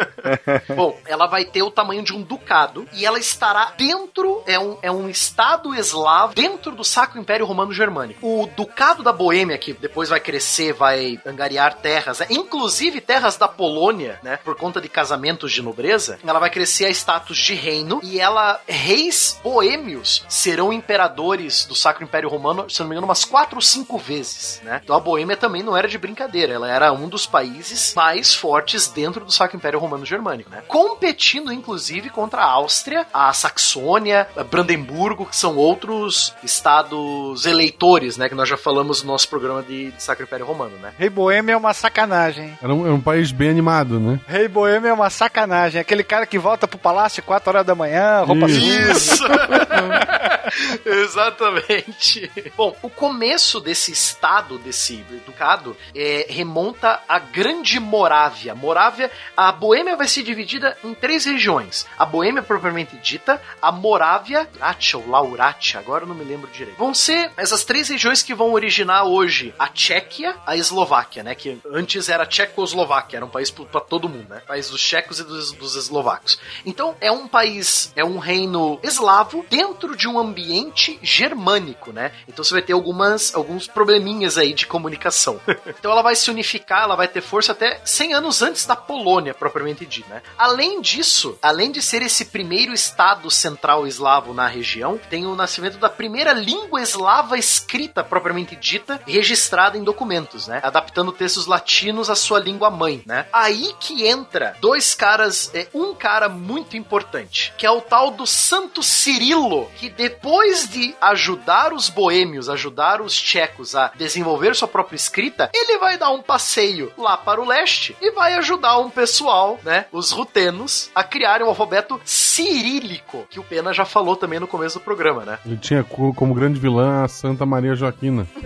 [SPEAKER 4] Bom, ela vai ter o tamanho de um ducado e ela estará dentro, é um, é um estado eslavo dentro do Sacro Império Romano Germânico. O Ducado da Boêmia, que depois vai crescer, vai angariar terras, né? inclusive terras da Polônia, né? Por conta de casamentos de nobreza, ela vai crescer a status de reino e ela, reis boêmios, serão imperadores do Sacro Império Romano, se não me engano, umas quatro ou cinco vezes, né? Então a Boêmia também não era de brincadeira, ela era um dos países mais fortes dentro do Sacro Império Romano Germânico, né? Competindo, inclusive, contra a Áustria, a Saxônia, a Brandemburgo, que são outros estados eleitores, né? Que nós já falamos no nosso programa de, de Sacro Império Romano, né?
[SPEAKER 6] Rei Boêmio é uma sacanagem.
[SPEAKER 2] Era um, era um país bem animado, né?
[SPEAKER 6] Rei Boêmio é uma sacanagem. Aquele cara que volta pro palácio 4 horas da manhã, roupa.
[SPEAKER 2] Isso!
[SPEAKER 4] Exatamente. Bom, o começo desse estado, desse ducado, é, remonta à Grande Morávia. Morávia, a Boêmia vai ser dividida em três regiões. A Boêmia propriamente dita, a Morávia, Látia ou Laurátia, agora eu não me lembro direito. Vão ser essas três regiões que vão originar hoje a Tchequia, a Eslováquia, né? Que antes era Tchecoslováquia, era um país para todo mundo, né? País dos tchecos e dos, dos eslovacos. Então é um país, é um reino eslavo dentro de um ambiente germânico, né? Então você vai ter algumas, alguns probleminhas aí de comunicação. então ela vai se unificar, ela vai ter força até 100 anos antes da Polônia, propriamente dita, né? Além disso, além de ser esse primeiro estado central eslavo na região, tem o nascimento da primeira língua eslava escrita, propriamente dita, registrada em documentos, né? Adaptando textos latinos à sua língua mãe, né? Aí que entra dois caras, é, um cara muito importante, que é o tal do Santo Cirilo, que depois de ajudar os boêmios, ajudar os tchecos a desenvolver sua própria escrita, ele vai dar um passeio lá para o leste e vai ajudar um pessoal, né, os rutenos, a criarem um alfabeto cirílico, que o Pena já falou também no começo do programa, né?
[SPEAKER 2] Ele tinha co- como grande vilã a Santa Maria Joaquina.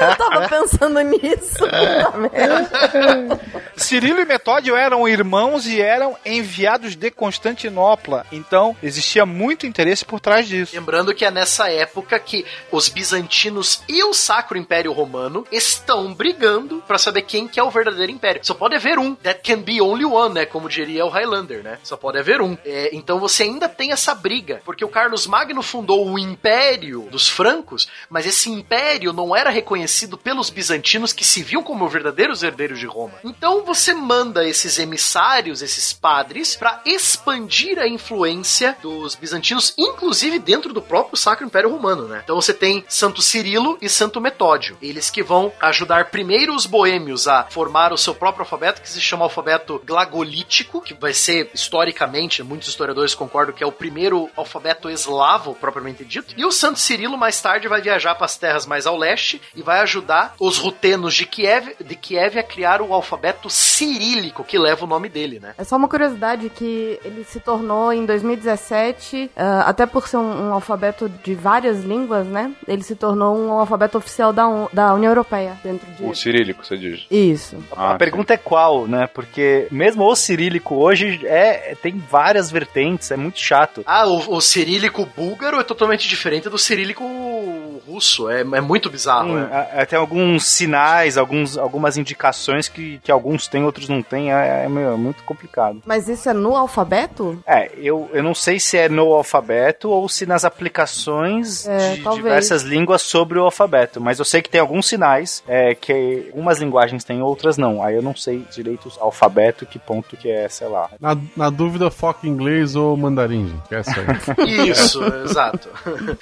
[SPEAKER 5] Eu tava pensando nisso.
[SPEAKER 6] Cirilo e Metódio eram irmãos e eram enviados de Constantinopla. Então, existia muito interesse por trás disso.
[SPEAKER 4] Lembrando que é nessa época que os bizantinos e o Sacro Império Romano estão brigando pra saber quem que é o verdadeiro império. Só pode haver um. That can be only one, né? Como diria o Highlander, né? Só pode haver um. É, então você ainda tem essa briga, porque o Carlos Magno fundou o Império dos Francos, mas esse império não era reconhecido pelos bizantinos que se viam como verdadeiros herdeiros de Roma. Então você manda esses emissários, esses padres, pra expandir a influência dos bizantinos, inclusive dentro do próprio Sacro Império Romano, né? Então você tem Santo Cirilo e Santo Metódio, eles que vão ajudar primeiro os boêmios a formar o seu próprio alfabeto, que se chama alfabeto glagolítico, que vai ser historicamente, muitos historiadores concordam que é o primeiro alfabeto eslavo propriamente dito. E o Santo Cirilo mais tarde vai viajar para as terras mais ao leste e vai ajudar os rutenos de Kiev, de Kiev a criar o alfabeto cirílico, que leva o nome dele, né?
[SPEAKER 5] É só uma curiosidade que ele se tornou em 2017, ah, até por ser um, um alfabeto de várias línguas, né? Ele se tornou um alfabeto oficial da, Un- da União Europeia dentro de.
[SPEAKER 1] O cirílico, você diz.
[SPEAKER 5] Isso.
[SPEAKER 1] Ah,
[SPEAKER 7] a pergunta é qual, né? Porque mesmo o cirílico hoje é tem várias vertentes, é muito chato.
[SPEAKER 4] Ah, o, o cirílico búlgaro é totalmente diferente do cirílico russo. É, é muito bizarro,
[SPEAKER 7] Sim,
[SPEAKER 4] né?
[SPEAKER 7] a- a- tem alguns sinais, alguns, algumas indicações que, que alguns têm, outros não têm. É, é meio- muito complicado.
[SPEAKER 5] Mas isso é no alfabeto?
[SPEAKER 7] É, eu, eu não sei se é no alfabeto ou se nas aplicações
[SPEAKER 5] É,
[SPEAKER 7] de
[SPEAKER 5] talvez.
[SPEAKER 7] diversas línguas sobre o alfabeto, mas eu sei que tem alguns sinais é, que algumas linguagens têm, outras não. Aí eu não sei direito o alfabeto, que ponto que é, sei lá.
[SPEAKER 2] Na, na dúvida, foca em inglês ou mandarim, gente. Que é essa aí.
[SPEAKER 4] Isso, exato.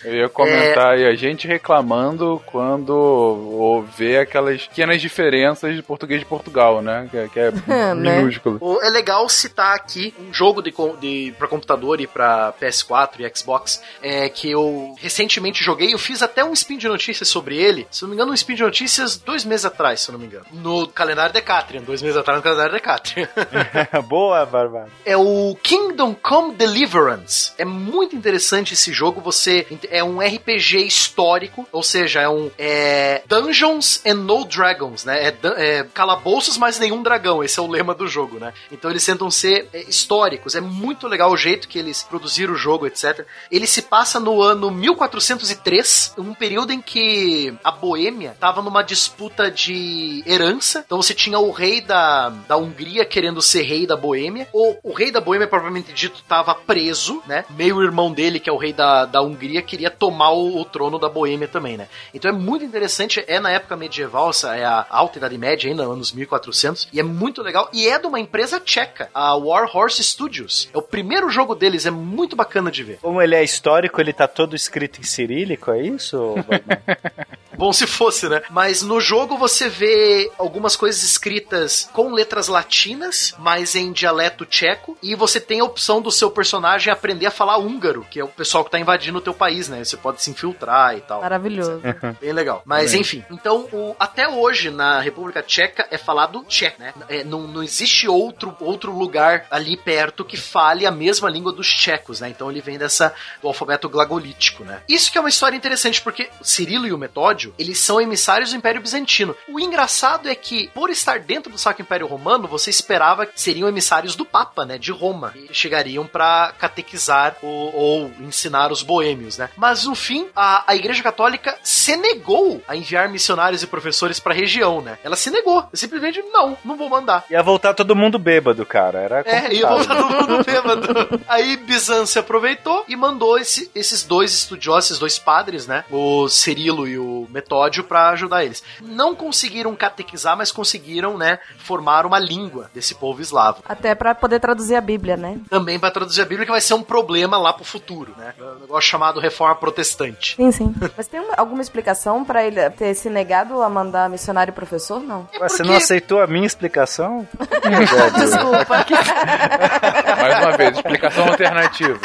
[SPEAKER 1] Eu ia comentar aí, a gente reclamando quando ou vê aquelas pequenas diferenças de português de Portugal, né? Que, que é
[SPEAKER 5] É, né?
[SPEAKER 1] minúsculo.
[SPEAKER 4] O- É legal citar aqui um jogo de, de, pra computador e pra PS4 e Xbox é, que eu recentemente joguei. Eu fiz até um spin de notícias sobre ele. Se não me engano, um spin de notícias dois meses atrás, se eu não me engano. No calendário Decatrian. Dois meses atrás no calendário Decatrian.
[SPEAKER 7] Boa, Bárbara.
[SPEAKER 4] é o Kingdom Come Deliverance. É muito interessante esse jogo. Você é um RPG histórico, ou seja, é um é, Dungeons and No Dragons, né? É, é calabouços, mas nenhum dragão. Esse é o lema do jogo, né? Então eles tentam ser é, históricos. É muito legal o jeito que eles produziram o jogo, etc. Ele se passa no ano 1403, um período em que a Boêmia estava numa disputa de herança. Então você tinha o rei da, da Hungria querendo ser rei da Boêmia. O, o rei da Boêmia, propriamente dito, estava preso, né? Meio irmão dele, que é o rei da, da Hungria, queria tomar o, o trono da Boêmia também, né? Então é muito interessante. É na época medieval, essa é a alta idade média ainda, anos 1400. E é muito legal. E é de uma empresa tcheca, a War Horse Studios. É o primeiro jogo deles, é muito bacana de ver.
[SPEAKER 7] Como ele é histórico, ele tá todo escrito em cirílico, é isso?
[SPEAKER 4] Bom se fosse, né? Mas no jogo você vê algumas coisas escritas com letras latinas, mas em dialeto tcheco, e você tem a opção do seu personagem aprender a falar húngaro, que é o pessoal que tá invadindo o teu país, né? Você pode se infiltrar e tal.
[SPEAKER 5] Maravilhoso.
[SPEAKER 4] Bem legal. Mas enfim, então o- até hoje na República Tcheca é falado tcheco, né? É, não, não existe outro, outro lugar ali perto que fale a mesma língua dos tchecos, né? Então ele vem dessa do alfabeto glagolítico, né? Isso que é uma história interessante porque o Cirilo e o Metódio, eles são emissários do Império Bizantino. O engraçado é que por estar dentro do Sacro Império Romano, você esperava que seriam emissários do Papa, né, de Roma, e chegariam para catequizar o- ou ensinar os boêmios, né? Mas no fim, a, a Igreja Católica se negou a enviar missionários e professores para a região, né? Ela se negou, simplesmente não, não vou mandar.
[SPEAKER 7] Ia voltar todo mundo bêbado, cara. Era
[SPEAKER 4] É, ia voltar todo mundo bêbado. Aí Bizâncio aproveitou e mandou esse- esses dois estudiosos, esses dois padres, né? O Cirilo e o Metódio, pra ajudar eles. Não conseguiram catequizar, mas conseguiram, né, formar uma língua desse povo eslavo.
[SPEAKER 5] Até pra poder traduzir a Bíblia, né?
[SPEAKER 4] Também pra traduzir a Bíblia, que vai ser um problema lá pro futuro, né? É um negócio chamado reforma protestante.
[SPEAKER 5] Sim, sim. Mas tem uma- alguma explicação pra ele ter se negado a mandar missionário e professor? Não.
[SPEAKER 4] É
[SPEAKER 7] Ué, Você
[SPEAKER 4] porque-
[SPEAKER 7] não aceitou a minha explicação?
[SPEAKER 5] Desculpa.
[SPEAKER 1] Mais uma vez, explicação alternativa.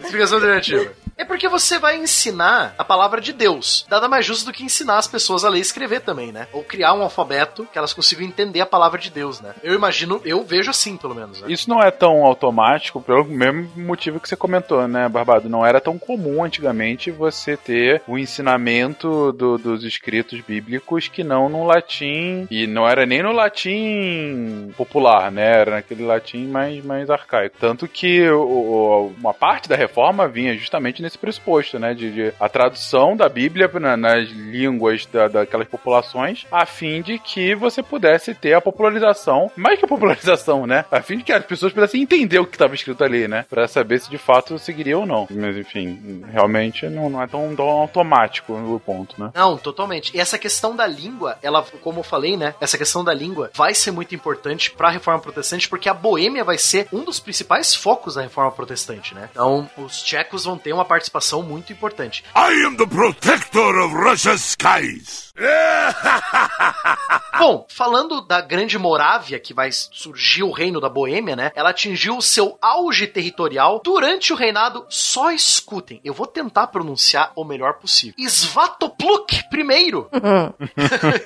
[SPEAKER 4] Explicação alternativa. É porque você vai ensinar a palavra de Deus. Nada mais justo do que ensinar as pessoas a ler e escrever também, né? Ou criar um alfabeto que elas consigam entender a palavra de Deus, né? Eu imagino, eu vejo assim, pelo menos. Né?
[SPEAKER 1] Isso não é tão automático pelo mesmo motivo que você comentou, né, Barbado? Não era tão comum antigamente você ter o ensinamento do- dos escritos bíblicos que não no latim. E não era nem no latim popular, né? Era naquele latim mais, mais arcaico. Tanto que o- uma parte da reforma vinha justamente nesse pressuposto, né? De, de a tradução da Bíblia na- nas línguas da, daquelas populações, a fim de que você pudesse ter a popularização, mais que a popularização, né? A fim de que as pessoas pudessem entender o que estava escrito ali, né? Pra saber se de fato seguiria ou não. Mas enfim, realmente não, não é tão, tão automático o ponto, né?
[SPEAKER 4] Não, totalmente. E essa questão da língua, ela, como eu falei, né? Essa questão da língua vai ser muito importante pra reforma protestante, porque a Boêmia vai ser um dos principais focos da reforma protestante, né? Então, os tchecos vão ter uma participação muito importante.
[SPEAKER 3] I am the protector of Russia's skies.
[SPEAKER 4] Bom, falando da Grande Morávia, que vai surgir o reino da Boêmia, né? Ela atingiu o seu auge territorial durante o reinado. Só escutem, eu vou tentar pronunciar o melhor possível. Svatopluk I.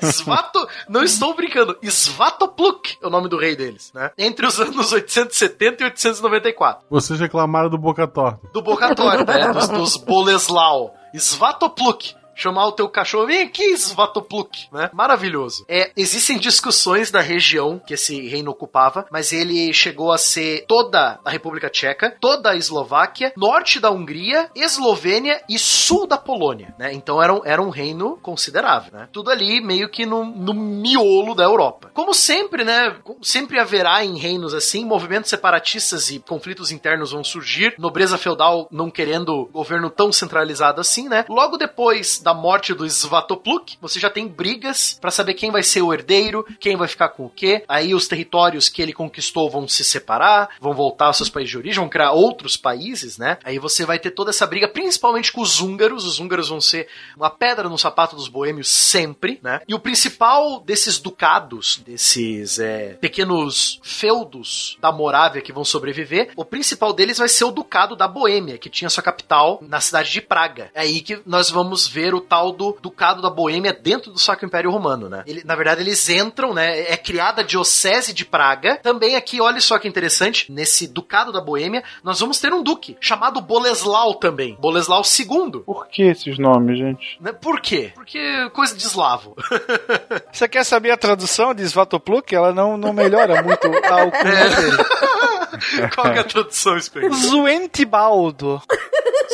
[SPEAKER 4] Svato, não estou brincando. Svatopluk é o nome do rei deles, né? Entre os anos 870 e 894.
[SPEAKER 2] Vocês reclamaram do Boca Torta.
[SPEAKER 4] Do Boca Torta, né? Dos, Boleslau. Svatopluk. Chamar o teu cachorro, vem aqui, Svatopluk, né? Maravilhoso. É, existem discussões da região que esse reino ocupava, mas ele chegou a ser toda a República Tcheca, toda a Eslováquia, norte da Hungria, Eslovênia e sul da Polônia, né? Então era um, era um reino considerável, né? Tudo ali meio que no, no miolo da Europa. Como sempre, né? Sempre haverá em reinos assim, movimentos separatistas e conflitos internos vão surgir, nobreza feudal não querendo governo tão centralizado assim, né? Logo depois da morte do Svatopluk, você já tem brigas pra saber quem vai ser o herdeiro, quem vai ficar com o quê. Aí os territórios que ele conquistou vão se separar, vão voltar aos seus países de origem, vão criar outros países, né? Aí você vai ter toda essa briga, principalmente com os húngaros. Os húngaros vão ser uma pedra no sapato dos boêmios sempre, né? E o principal desses ducados, desses é, pequenos feudos da Morávia que vão sobreviver, o principal deles vai ser o ducado da Boêmia, que tinha sua capital na cidade de Praga. É aí que nós vamos ver o tal do Ducado da Boêmia dentro do Sacro Império Romano, né? Ele- na verdade, eles entram, né? É criada a Diocese de Praga. Também aqui, olha só que interessante, nesse Ducado da Boêmia, nós vamos ter um duque, chamado Boleslau também. Boleslau II.
[SPEAKER 1] Por que esses nomes, gente?
[SPEAKER 4] Né? Por quê? Porque coisa de eslavo.
[SPEAKER 6] Você quer saber a tradução de Svatopluk? Ela não, não melhora muito a alcunha dele.
[SPEAKER 4] Qual é a tradução, Spengler?
[SPEAKER 6] Zuentibaldo.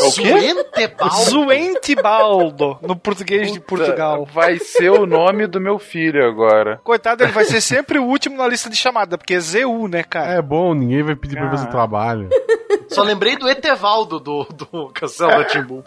[SPEAKER 1] É o quê?
[SPEAKER 4] Zuentebaldo.
[SPEAKER 6] Zuentibaldo, no português de Portugal.
[SPEAKER 1] Vai ser o nome do meu filho agora.
[SPEAKER 6] Coitado, ele vai ser sempre o último na lista de chamada, porque é ZU, né, cara?
[SPEAKER 2] É bom, ninguém vai pedir pra fazer
[SPEAKER 1] Ah.
[SPEAKER 2] trabalho.
[SPEAKER 4] Só lembrei do Etevaldo do, do Castelo Timbu.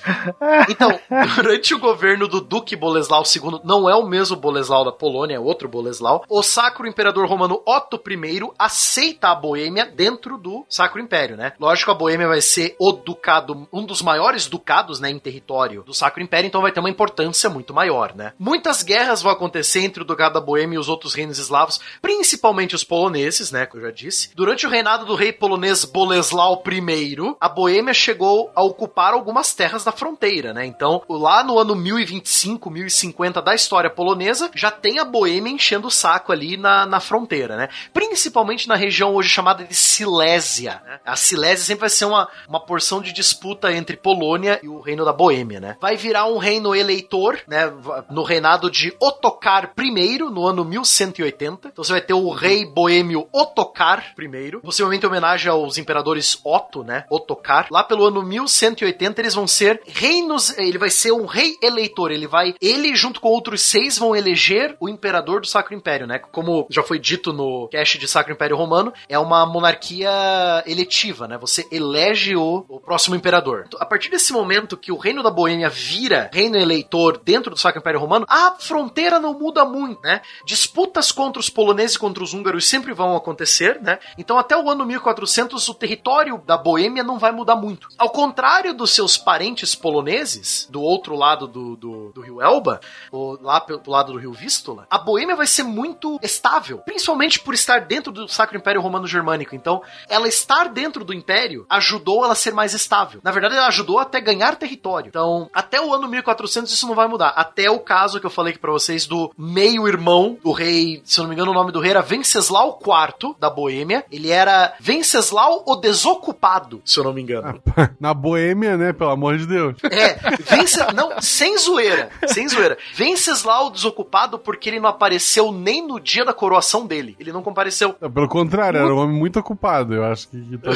[SPEAKER 4] Então, durante o governo do Duque Boleslau II, não é o mesmo Boleslau da Polônia, é outro Boleslau, o Sacro Imperador Romano Otto I aceita a Boêmia dentro do Sacro Império, né? Lógico, a Boêmia vai ser o ducado, um dos maiores ducados, né, em território do Sacro Império, então vai ter uma importância muito maior, né? Muitas guerras vão acontecer entre o Ducado da Boêmia e os outros reinos eslavos, principalmente os poloneses, né, que eu já disse. Durante o reinado do rei polonês Boleslau I, a Boêmia chegou a ocupar algumas terras da fronteira, né? Então, lá no ano 1025, 1050 da história polonesa, já tem a Boêmia enchendo o saco ali na, na fronteira, né? Principalmente na região hoje chamada de Silésia. Né? A Silésia sempre vai ser uma, uma porção de disputa entre Polônia e o reino da Boêmia, né? Vai virar um reino eleitor, né? No reinado de Otokar I, no ano 1180. Então você vai ter o rei boêmio Otokar I, possivelmente em homenagem aos imperadores Otto, né? Otokar. Lá pelo ano 1180 eles vão ser reinos, ele vai ser um rei eleitor, ele vai, ele junto com outros seis vão eleger o imperador do Sacro Império, né? Como já foi dito no cast de Sacro Império Romano, é uma monarquia eletiva, né? Você elege o, o próximo imperador. A partir desse momento que o reino da Boêmia vira reino eleitor dentro do Sacro Império Romano, a fronteira não muda muito, né? Disputas contra os poloneses e contra os húngaros sempre vão acontecer, né? Então até o ano 1400 o território da Boêmia não vai mudar muito. Ao contrário dos seus parentes poloneses, do outro lado do, do, do rio Elba, ou lá pelo lado do rio Vístula, a Boêmia vai ser muito estável, principalmente por estar dentro do Sacro Império Romano Germânico. Então, ela estar dentro do Império ajudou ela a ser mais mais estável. Na verdade, ela ajudou até ganhar território. Então, até o ano 1400 isso não vai mudar. Até o caso que eu falei aqui pra vocês do meio-irmão do rei, se eu não me engano o nome do rei era Venceslau IV da Boêmia. Ele era Venceslau o Desocupado, se eu não me engano.
[SPEAKER 2] Na Boêmia, né? Pelo amor de Deus.
[SPEAKER 4] É, Vence... não, sem zoeira, sem zoeira. Venceslau o Desocupado porque ele não apareceu nem no dia da coroação dele. Ele não compareceu.
[SPEAKER 2] Pelo contrário, era um homem muito ocupado. Eu acho que. que tá.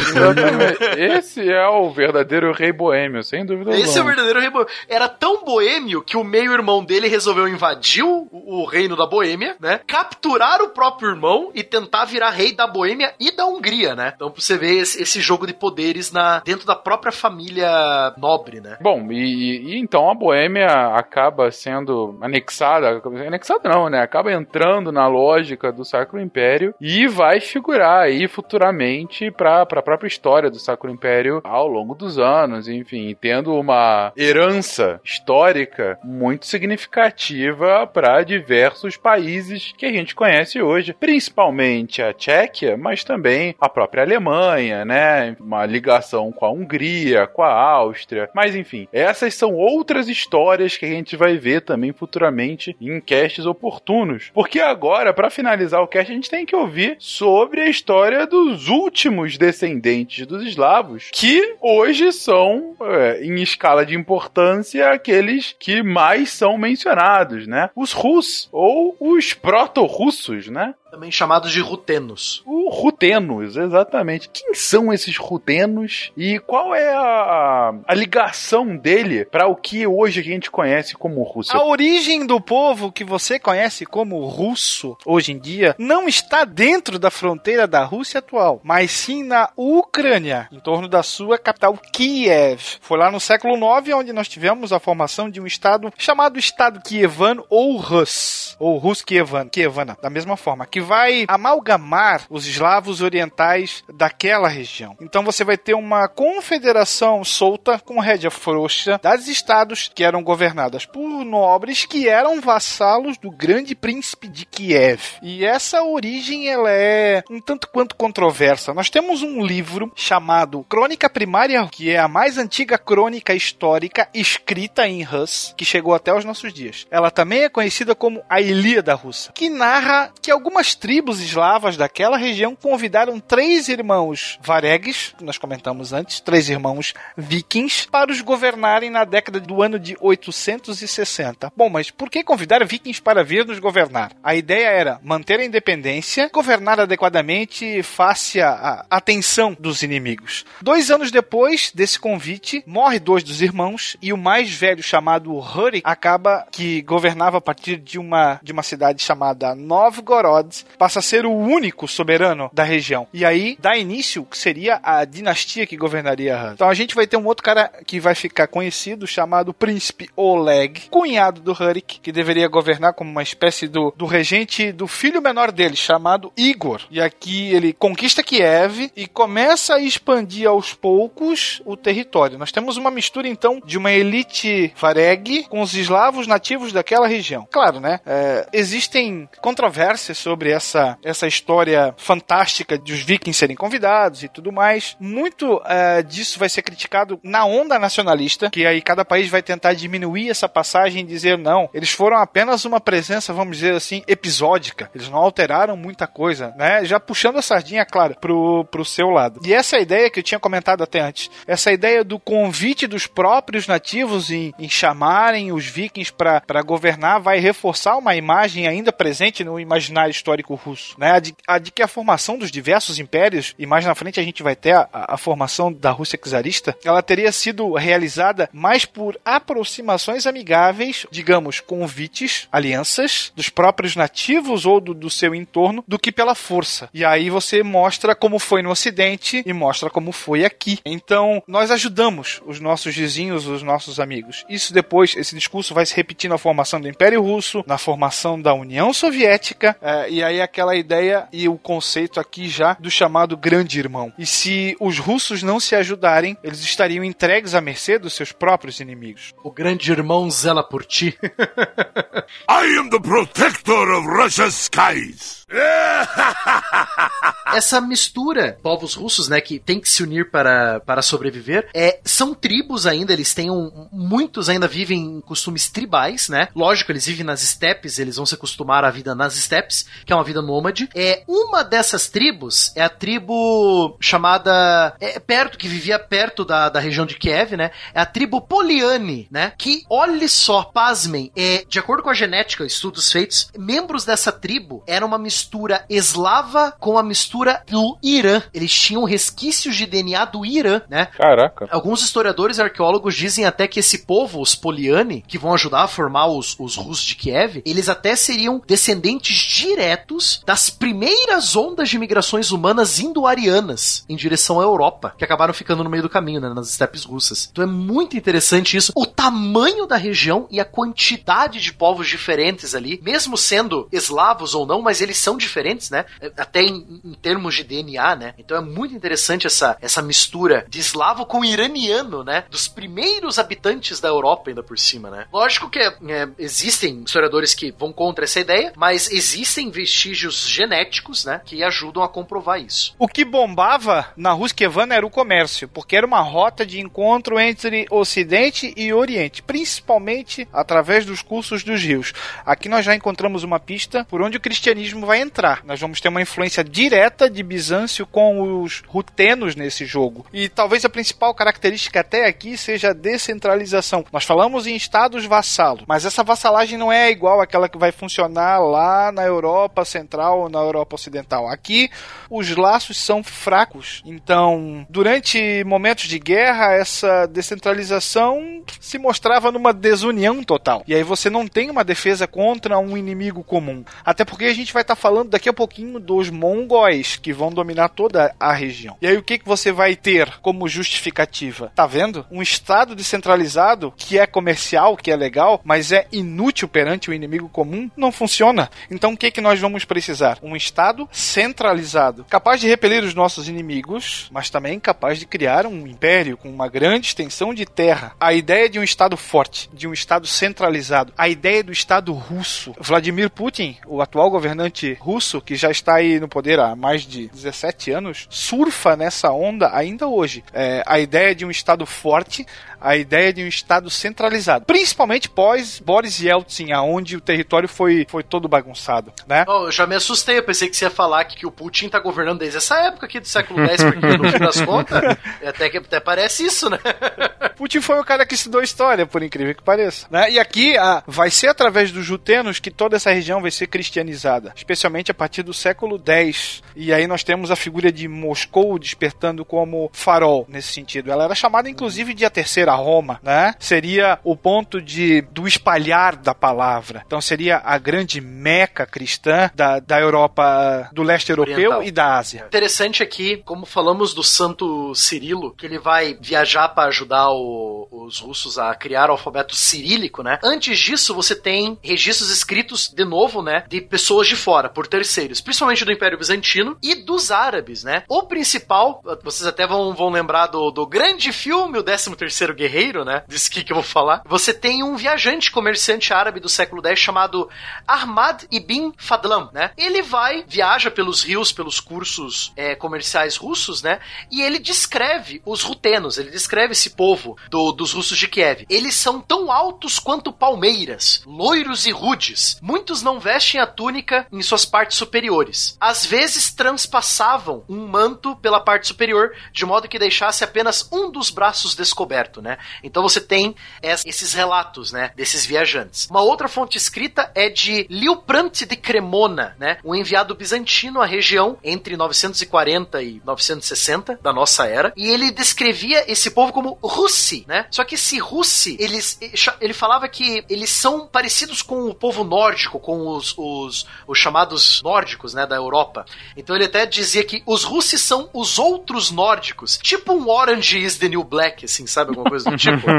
[SPEAKER 1] Esse é o verdadeiro rei boêmio, sem dúvida
[SPEAKER 4] Esse é o
[SPEAKER 1] alguma.
[SPEAKER 4] verdadeiro rei boêmio. Era tão boêmio que o meio-irmão dele resolveu invadir o, o reino da Boêmia, né? Capturar o próprio irmão e tentar virar rei da Boêmia e da Hungria, né? Então pra você ver esse, esse jogo de poderes na, dentro da própria família nobre, né?
[SPEAKER 1] Bom, e, e então a Boêmia acaba sendo anexada, anexada não, né? Acaba entrando na lógica do Sacro Império e vai figurar aí futuramente para a própria história do Sacro Império ao longo dos anos, enfim, tendo uma herança histórica muito significativa para diversos países que a gente conhece hoje, principalmente a Tchequia, mas também a própria Alemanha, né? Uma ligação com a Hungria, com a Áustria, mas enfim, essas são outras histórias que a gente vai ver também futuramente em casts oportunos. Porque agora, para finalizar o cast, a gente tem que ouvir sobre a história dos últimos descendentes dos eslavos, que hoje são, é, em escala de importância, aqueles que mais são mencionados, né? Os Rus, ou os proto-russos, né?
[SPEAKER 4] Também chamados de rutenos.
[SPEAKER 1] O Rutenos, exatamente. Quem são esses Rutenos e qual é a, a ligação dele para o que hoje a gente conhece como Rússia?
[SPEAKER 6] A origem do povo que você conhece como russo hoje em dia não está dentro da fronteira da Rússia atual, mas sim na Ucrânia, em torno da sua capital Kiev. Foi lá no século IX onde nós tivemos a formação de um estado chamado Estado Kievano ou Rus, ou Rus Kievan, Kievana, da mesma forma, que vai amalgamar os eslavos orientais daquela região. Então você vai ter uma confederação solta com rédea frouxa das estados que eram governadas por nobres que eram vassalos do grande príncipe de Kiev. E essa origem ela é um tanto quanto controversa. Nós temos um livro chamado Crônica Primária, que é a mais antiga crônica histórica escrita em Rus, que chegou até os nossos dias. Ela também é conhecida como a Ilíada Russa, que narra que algumas tribos eslavas daquela região convidaram três irmãos varegues, nós comentamos antes, três irmãos vikings, para os governarem na década do ano de 860. Bom, mas por que convidar vikings para vir nos governar? A ideia era manter a independência, governar adequadamente face à atenção dos inimigos. Dois anos depois desse convite, morre dois dos irmãos e o mais velho, chamado Hurry, acaba que governava a partir de uma, de uma cidade chamada Novgorod, passa a ser o único soberano da região. E aí dá início que seria a dinastia que governaria Hurry. Então a gente vai ter um outro cara que vai ficar conhecido chamado Príncipe Oleg, cunhado do Hurik, que deveria governar como uma espécie do, do regente do filho menor dele, chamado Igor. E aqui ele conquista Kiev e começa a expandir aos poucos o território. Nós temos uma mistura então de uma elite vareg com os eslavos nativos daquela região. Claro, né? É, existem controvérsias sobre essa, essa história fantástica de os vikings serem convidados e tudo mais. Muito é, disso vai ser criticado na onda nacionalista, que aí cada país vai tentar diminuir essa passagem e dizer não, eles foram apenas uma presença, vamos dizer assim, episódica. Eles não alteraram muita coisa, né? Já puxando a sardinha, claro, pro, pro seu lado. E essa ideia que eu tinha comentado até antes, essa ideia do convite dos próprios nativos em, em chamarem os vikings para governar vai reforçar uma imagem ainda presente no imaginário histórico russo, né? A de, a de que a formação dos diversos impérios, e mais na frente a gente vai ter a, a formação da Rússia czarista, ela teria sido realizada mais por aproximações amigáveis, digamos, convites, alianças dos próprios nativos ou do, do seu entorno, do que pela força. E aí você mostra como foi no Ocidente e mostra como foi aqui. Então, nós ajudamos os nossos vizinhos, os nossos amigos. Isso depois, esse discurso vai se repetir na formação do Império Russo, na formação da União Soviética, eh, e aí aquela ideia e o conceito aqui já do chamado grande irmão. E se os russos não se ajudarem, eles estariam entregues à mercê dos seus próprios inimigos.
[SPEAKER 4] O grande irmão zela por ti.
[SPEAKER 3] I am the protector of Russia's skies.
[SPEAKER 4] Essa mistura, povos russos, né, que tem que se unir para, para sobreviver, é, são tribos ainda, eles têm um, muitos ainda vivem em costumes tribais, né? Lógico, eles vivem nas estepes, eles vão se acostumar à vida nas estepes, que é uma vida nômade. É, uma dessas tribos é a tribo chamada é, perto que vivia perto da, da região de Kiev, né? É a tribo Poliane, né? Que olhe só, pasmem, é, de acordo com a genética, estudos feitos, membros dessa tribo eram uma mistura eslava com a mistura do Irã. Eles tinham resquícios de DNA do Irã, né?
[SPEAKER 1] Caraca.
[SPEAKER 4] Alguns historiadores e arqueólogos dizem até que esse povo, os Poliani, que vão ajudar a formar os, os russos de Kiev, eles até seriam descendentes diretos das primeiras ondas de migrações humanas indo-arianas em direção à Europa, que acabaram ficando no meio do caminho, né, nas estepes russas. Então é muito interessante isso. O tamanho da região e a quantidade de povos diferentes ali, mesmo sendo eslavos ou não, mas eles são diferentes, né? Até em, em termos de DNA, né? Então é muito interessante essa, essa mistura de eslavo com iraniano, né? Dos primeiros habitantes da Europa, ainda por cima, né? Lógico que é, existem historiadores que vão contra essa ideia, mas existem vestígios genéticos, né? Que ajudam a comprovar isso.
[SPEAKER 6] O que bombava na Ruskevana era o comércio, porque era uma rota de encontro entre Ocidente e Oriente, principalmente através dos cursos dos rios. Aqui nós já encontramos uma pista por onde o cristianismo vai entrar. Nós vamos ter uma influência direta de Bizâncio com os rutenos nesse jogo. E talvez a principal característica até aqui seja a descentralização. Nós falamos em estados vassalos, mas essa vassalagem não é igual àquela que vai funcionar lá na Europa Central ou na Europa Ocidental. Aqui os laços são fracos. Então, durante momentos de guerra, essa descentralização se mostrava numa desunião total. E aí você não tem uma defesa contra um inimigo comum. Até porque a gente vai estar tá falando daqui a pouquinho dos mongóis que vão dominar toda a região. E aí o que, que você vai ter como justificativa? Tá vendo? Um estado descentralizado que é comercial, que é legal, mas é inútil perante o inimigo comum, não funciona. Então o que, que nós vamos precisar? Um estado centralizado, capaz de repelir os nossos inimigos, mas também capaz de criar um império com uma grande extensão de terra. A ideia de um estado forte, de um estado centralizado, a ideia do estado russo. Vladimir Putin, o atual governante russo, que já está aí no poder há mais de 17 anos, surfa nessa onda ainda hoje. É, a ideia de um estado forte, a ideia de um Estado centralizado. Principalmente pós Boris Yeltsin, aonde o território foi, foi todo bagunçado, né?
[SPEAKER 4] Oh, eu já me assustei, eu pensei que você ia falar que, que o Putin tá governando desde essa época aqui do século X, porque no fim das contas, até que até parece isso, né?
[SPEAKER 6] Putin foi o cara que estudou história, por incrível que pareça. Né? E aqui ah, vai ser através dos jutenos que toda essa região vai ser cristianizada, especialmente a partir do século X. E aí nós temos a figura de Moscou despertando como farol nesse sentido. Ela era chamada inclusive de a terceira Roma, né? Seria o ponto de do espalhar da palavra. Então seria a grande meca cristã da, da Europa do leste europeu
[SPEAKER 4] Oriental.
[SPEAKER 6] e da Ásia.
[SPEAKER 4] Interessante aqui, como falamos do Santo Cirilo, que ele vai viajar para ajudar o- os russos a criar o alfabeto cirílico, né? Antes disso, você tem registros escritos de novo, né, de pessoas de fora, por terceiros, principalmente do Império Bizantino e dos árabes, né? O principal, vocês até vão, vão lembrar do, do grande filme, o 13º Guerreiro, né? Desse aqui que eu vou falar. Você tem um viajante comerciante árabe do século X chamado Ahmad ibn Fadlan, né? Ele vai, viaja pelos rios, pelos cursos é, comerciais russos, né? E ele descreve os rutenos, ele descreve esse povo do- dos russos de Kiev. Eles são tão altos quanto palmeiras, loiros e rudes. Muitos não vestem a túnica em suas partes superiores. Às vezes transpassavam um manto pela parte superior, de modo que deixasse apenas um dos braços descoberto, né? Então você tem es- esses relatos, né, desses viajantes. Uma outra fonte escrita é de Liuprant de Cremona, né, um enviado bizantino à região entre 940 e 960 da nossa era, e ele descrevia esse povo como Russi, né? Só que esse Russi, eles, ele falava que eles são parecidos com o povo nórdico, com os, os, os chamados nórdicos, né, da Europa. Então ele até dizia que os Russis são os outros nórdicos. Tipo um Orange is the New Black, assim, sabe? Alguma coisa do tipo.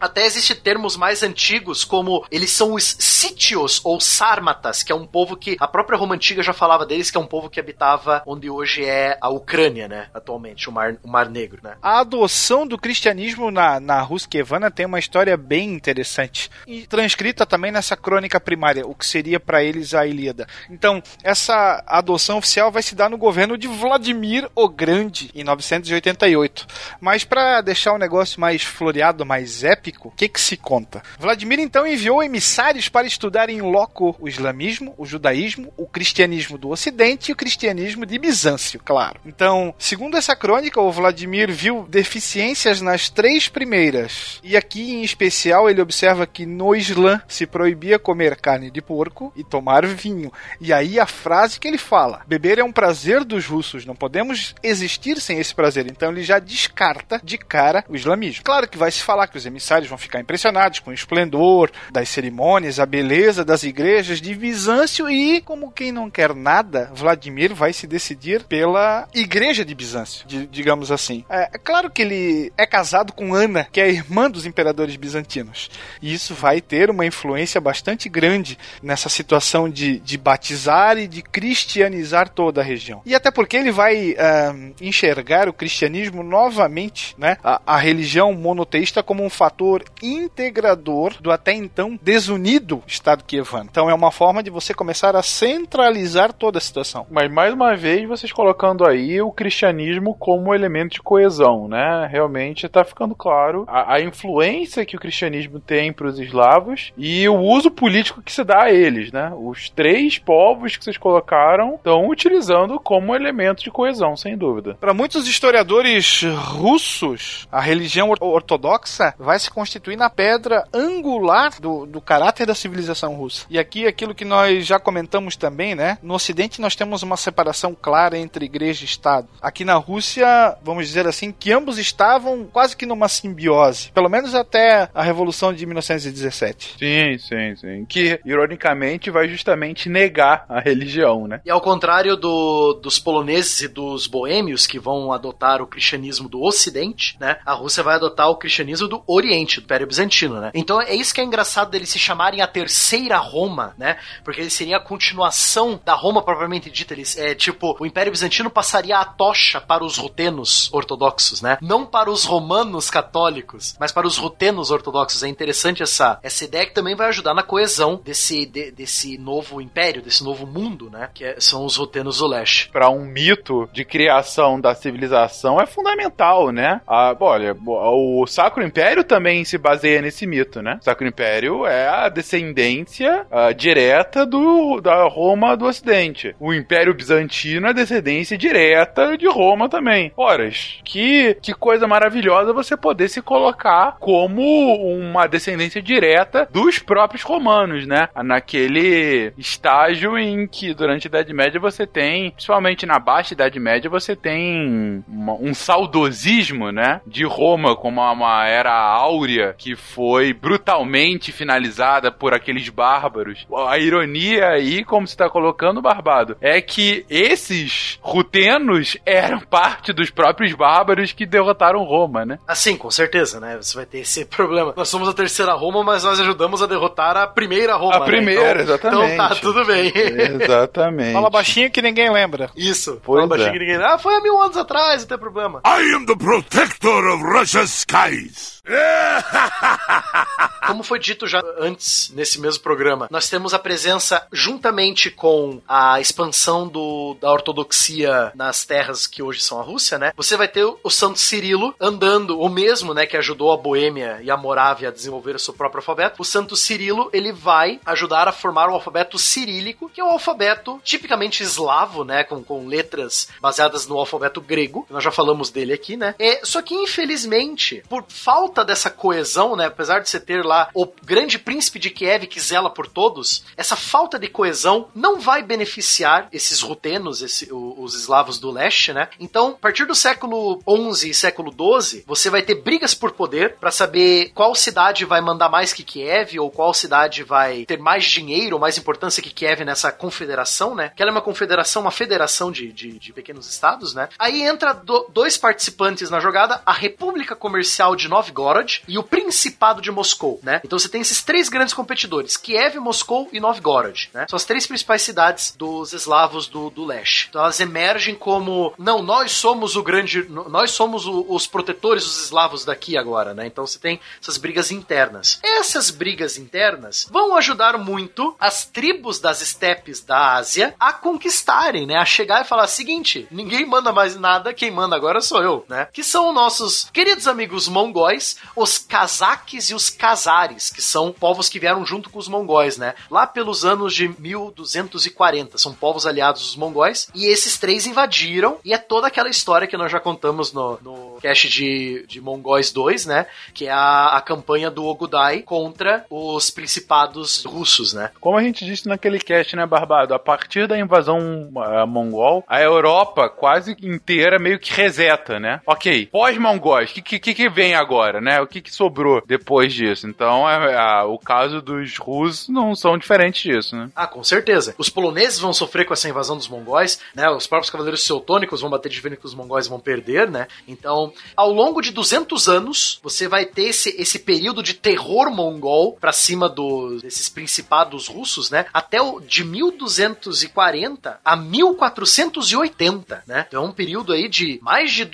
[SPEAKER 4] Até existem termos mais antigos, como eles são os sítios ou sármatas, que é um povo que a própria Roma Antiga já falava deles, que é um povo que habitava onde hoje é a Ucrânia, né? Atualmente, o Mar, o Mar Negro, né?
[SPEAKER 6] A adoção do cristianismo na, na Ruskevana tem uma história bem interessante. E transcrita também nessa crônica primária, o que seria para eles a Ilíada. Então, essa adoção oficial vai se dar no governo de Vladimir o Grande, em 988. Mas para deixar o negócio mais floreado, mais épico, o que, que se conta? Vladimir então enviou emissários para estudar em loco o islamismo, o judaísmo, o cristianismo do Ocidente e o cristianismo de Bizâncio, claro. Então, segundo essa crônica, o Vladimir viu deficiências nas três primeiras. E aqui, em especial, ele observa que no Islã se proibia comer carne de porco e tomar vinho. E aí a frase que ele fala: beber é um prazer dos russos, não podemos existir sem esse prazer. Então ele já descarta de cara o islamismo. Claro que vai se falar que os emissários vão ficar impressionados com o esplendor das cerimônias, a beleza das igrejas de Bizâncio e, como quem não quer nada, Vladimir vai se decidir pela igreja de Bizâncio, de, digamos assim. É, é, claro que ele é casado com Ana, que é a irmã dos imperadores bizantinos. E isso vai ter uma influência bastante grande nessa situação de, de batizar e de cristianizar toda a região. E até porque ele vai uh, enxergar o cristianismo novamente, né, a, a religião monoteísta como um fator fator integrador do até então desunido Estado kievano. Então é uma forma de você começar a centralizar toda a situação.
[SPEAKER 1] Mas mais uma vez vocês colocando aí o cristianismo como elemento de coesão, né? Realmente está ficando claro a, a, influência que o cristianismo tem para os eslavos e o uso político que se dá a eles, né? Os três povos que vocês colocaram estão utilizando como elemento de coesão, sem dúvida.
[SPEAKER 6] Para muitos historiadores russos, a religião ortodoxa vai se constituir na pedra angular do, do caráter da civilização russa. E aqui aquilo que nós já comentamos também, né? No Ocidente nós temos uma separação clara entre igreja e Estado. Aqui na Rússia, vamos dizer assim, que ambos estavam quase que numa simbiose, pelo menos até a Revolução de 1917.
[SPEAKER 1] Sim, sim, sim. Que, ironicamente, vai justamente negar a religião, né?
[SPEAKER 4] E ao contrário do, dos poloneses e dos boêmios que vão adotar o cristianismo do Ocidente, né? A Rússia vai adotar o cristianismo do Oriente do Império Bizantino, né? Então é isso que é engraçado deles se chamarem a Terceira Roma, né? Porque eles seriam a continuação da Roma propriamente dita. Eles, é tipo, o Império Bizantino passaria a tocha para os rutenos ortodoxos, né? Não para os romanos católicos, mas para os rutenos ortodoxos. É interessante essa, essa ideia que também vai ajudar na coesão desse, de, desse novo império, desse novo mundo, né? Que é, são os rutenos do leste.
[SPEAKER 1] Para um mito de criação da civilização é fundamental, né? Ah, olha, o Sacro Império também se baseia nesse mito, né? O Sacro Império é a descendência uh, direta do, da Roma do Ocidente. O Império Bizantino é a descendência direta de Roma também. Ora, que, que coisa maravilhosa você poder se colocar como uma descendência direta dos próprios romanos, né? Naquele estágio em que durante a Idade Média você tem, principalmente na Baixa Idade Média, você tem uma, um saudosismo, né? De Roma como uma era áurea que foi brutalmente finalizada por aqueles bárbaros. A ironia aí, como você está colocando, Barbado, é que esses rutenos eram parte dos próprios bárbaros que derrotaram Roma, né?
[SPEAKER 4] Assim, com certeza, né? Você vai ter esse problema. Nós somos a terceira Roma, mas nós ajudamos a derrotar a primeira Roma.
[SPEAKER 1] A primeira,
[SPEAKER 4] né?
[SPEAKER 1] então, exatamente.
[SPEAKER 4] Então tá, tudo bem.
[SPEAKER 1] Exatamente.
[SPEAKER 6] Fala baixinho que ninguém lembra.
[SPEAKER 4] Isso.
[SPEAKER 1] Pois
[SPEAKER 4] Fala baixinho
[SPEAKER 1] é.
[SPEAKER 4] que ninguém lembra. Ah, foi há mil anos atrás, não tem problema.
[SPEAKER 3] I am the protector of Russia's skies.
[SPEAKER 4] Como foi dito já antes nesse mesmo programa, nós temos a presença juntamente com a expansão do, da ortodoxia nas terras que hoje são a Rússia, né? Você vai ter o Santo Cirilo andando, o mesmo, né, que ajudou a Boêmia e a Morávia a desenvolver o seu próprio alfabeto. O Santo Cirilo, ele vai ajudar a formar o alfabeto cirílico, que é o alfabeto tipicamente eslavo, né, com, com letras baseadas no alfabeto grego. Nós já falamos dele aqui, né? É, só que infelizmente, por falta dessa coesão, né, apesar de você ter lá o grande príncipe de Kiev que zela por todos, essa falta de coesão não vai beneficiar esses rutenos, esse, os eslavos do leste, né? Então, a partir do século XI e século XII, você vai ter brigas por poder pra saber qual cidade vai mandar mais que Kiev ou qual cidade vai ter mais dinheiro ou mais importância que Kiev nessa confederação, né? Que ela é uma confederação, uma federação de, de, de pequenos estados, né? Aí entra do- dois participantes na jogada, a República Comercial de Novgorod e o Principado de Moscou, né? Então você tem esses três grandes competidores, Kiev, Moscou e Novgorod, né? São as três principais cidades dos eslavos do, do leste. Então elas emergem como, não, nós somos o grande, nós somos o- os protetores dos eslavos daqui agora, né? Então você tem essas brigas internas. Essas brigas internas vão ajudar muito as tribos das estepes da Ásia a conquistarem, né? A chegar e falar, seguinte, ninguém manda mais nada, quem manda agora sou eu, né? Que são nossos queridos amigos mongóis, os cazaques e os cazares, que são povos que vieram junto com os mongóis, né? Lá pelos anos de 1240, são povos aliados dos mongóis, e esses três invadiram, e é toda aquela história que nós já contamos no, no cast de, de Mongóis 2, né? Que é a, a campanha do Ogudai contra os principados russos, né?
[SPEAKER 1] Como a gente disse naquele cast, né, Barbado? A partir da invasão ah, mongol, a Europa quase inteira meio que reseta, né? Ok, pós-mongóis, o que, que, que vem agora, né? O que, que sobrou depois disso? Então, é, é, o caso dos russos não são diferentes disso, né?
[SPEAKER 4] Ah, com certeza. Os poloneses vão sofrer com essa invasão dos mongóis, né? Os próprios cavaleiros teutônicos vão bater de frente com os mongóis e vão perder, né? Então, ao longo de 200 anos, você vai ter esse, esse período de terror mongol pra cima dos, desses principados russos, né? Até o de 1240 a 1480, né? Então, é um período aí de mais de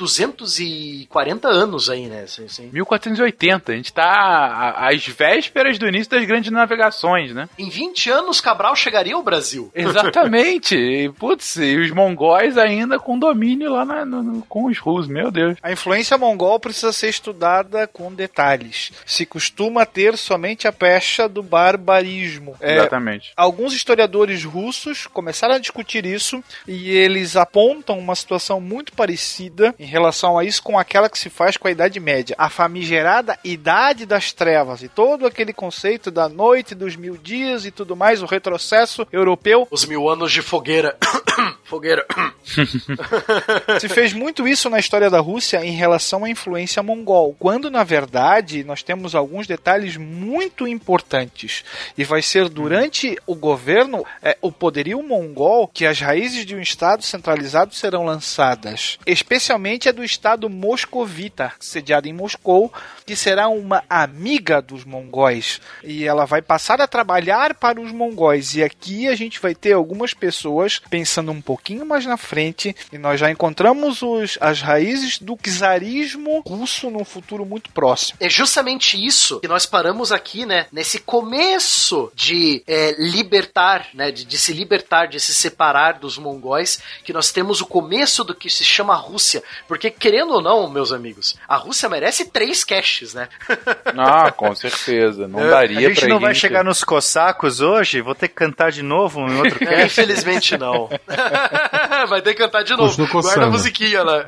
[SPEAKER 4] 240 anos aí, né? Assim, assim.
[SPEAKER 1] 1480, a gente tá a- às vésperas do início das grandes navegações, né?
[SPEAKER 4] Em 20 anos, Cabral chegaria ao Brasil.
[SPEAKER 1] Exatamente. E, putz, e os mongóis ainda com domínio lá na- no- no- com os russos, meu Deus.
[SPEAKER 6] A influência mongol precisa ser estudada com detalhes. Se costuma ter somente a pecha do barbarismo. É,
[SPEAKER 1] Exatamente.
[SPEAKER 6] Alguns historiadores russos começaram a discutir isso e eles apontam uma situação muito parecida em relação a isso com aquela que se faz com a Idade Média. A famigerada Idade das Trevas e todo aquele conceito da noite, dos mil dias e tudo mais, o retrocesso europeu.
[SPEAKER 4] Os mil anos de fogueira. fogueira.
[SPEAKER 6] Se fez muito isso na história da Rússia em relação à influência mongol, quando na verdade nós temos alguns detalhes muito importantes. E vai ser durante o governo, é, o poderio mongol, que as raízes de um Estado centralizado serão lançadas. Especialmente a do Estado moscovita, sediado em Moscou, que será uma amiga dos mongóis. E ela vai passar a trabalhar para os mongóis. E aqui a gente vai ter algumas pessoas pensando um pouquinho mais na frente. E nós já encontramos os, as raízes do czarismo russo num futuro muito próximo.
[SPEAKER 4] É justamente isso que nós paramos aqui, né? Nesse começo de é, libertar, né? De, de se libertar, de se separar dos mongóis, que nós temos o começo do que se chama Rússia. Porque, querendo ou não, meus amigos, a Rússia merece três caches, né?
[SPEAKER 1] Ah, com certeza. Não
[SPEAKER 7] É,
[SPEAKER 1] daria
[SPEAKER 7] a gente
[SPEAKER 1] pra
[SPEAKER 7] não vai
[SPEAKER 1] gente-
[SPEAKER 7] chegar nos cossacos hoje, vou ter que cantar de novo em outro
[SPEAKER 4] É,
[SPEAKER 7] cast.
[SPEAKER 4] infelizmente não. Vai ter que cantar de novo.
[SPEAKER 2] Continua
[SPEAKER 4] Guarda
[SPEAKER 2] coçando.
[SPEAKER 4] a musiquinha lá.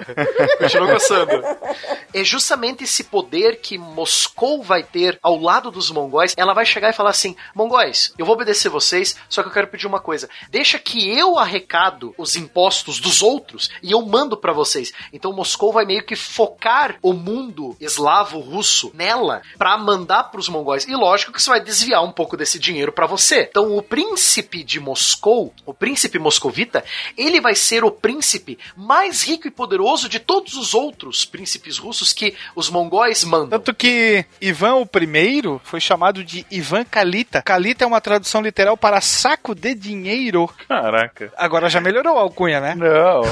[SPEAKER 4] Continua coçando. É justamente esse poder que Moscou vai ter ao lado dos mongóis. Ela vai chegar e falar assim: Mongóis, eu vou obedecer vocês, só que eu quero pedir uma coisa. Deixa que eu arrecado os impostos dos outros e eu mando pra vocês. Então Moscou vai meio que focar o mundo eslavo-russo nela pra mandar pros mongóis. E lógico que isso vai desviar um pouco desse dinheiro pra você. Então o príncipe de Moscou, o príncipe moscovita, ele vai ser o príncipe mais rico e poderoso de todos os outros príncipes russos que os mongóis mandam.
[SPEAKER 6] Tanto que Ivan o primeiro foi chamado de Ivan Kalita. Kalita é uma tradução literal para saco de dinheiro.
[SPEAKER 1] Caraca.
[SPEAKER 6] Agora já melhorou a alcunha, né?
[SPEAKER 1] Não.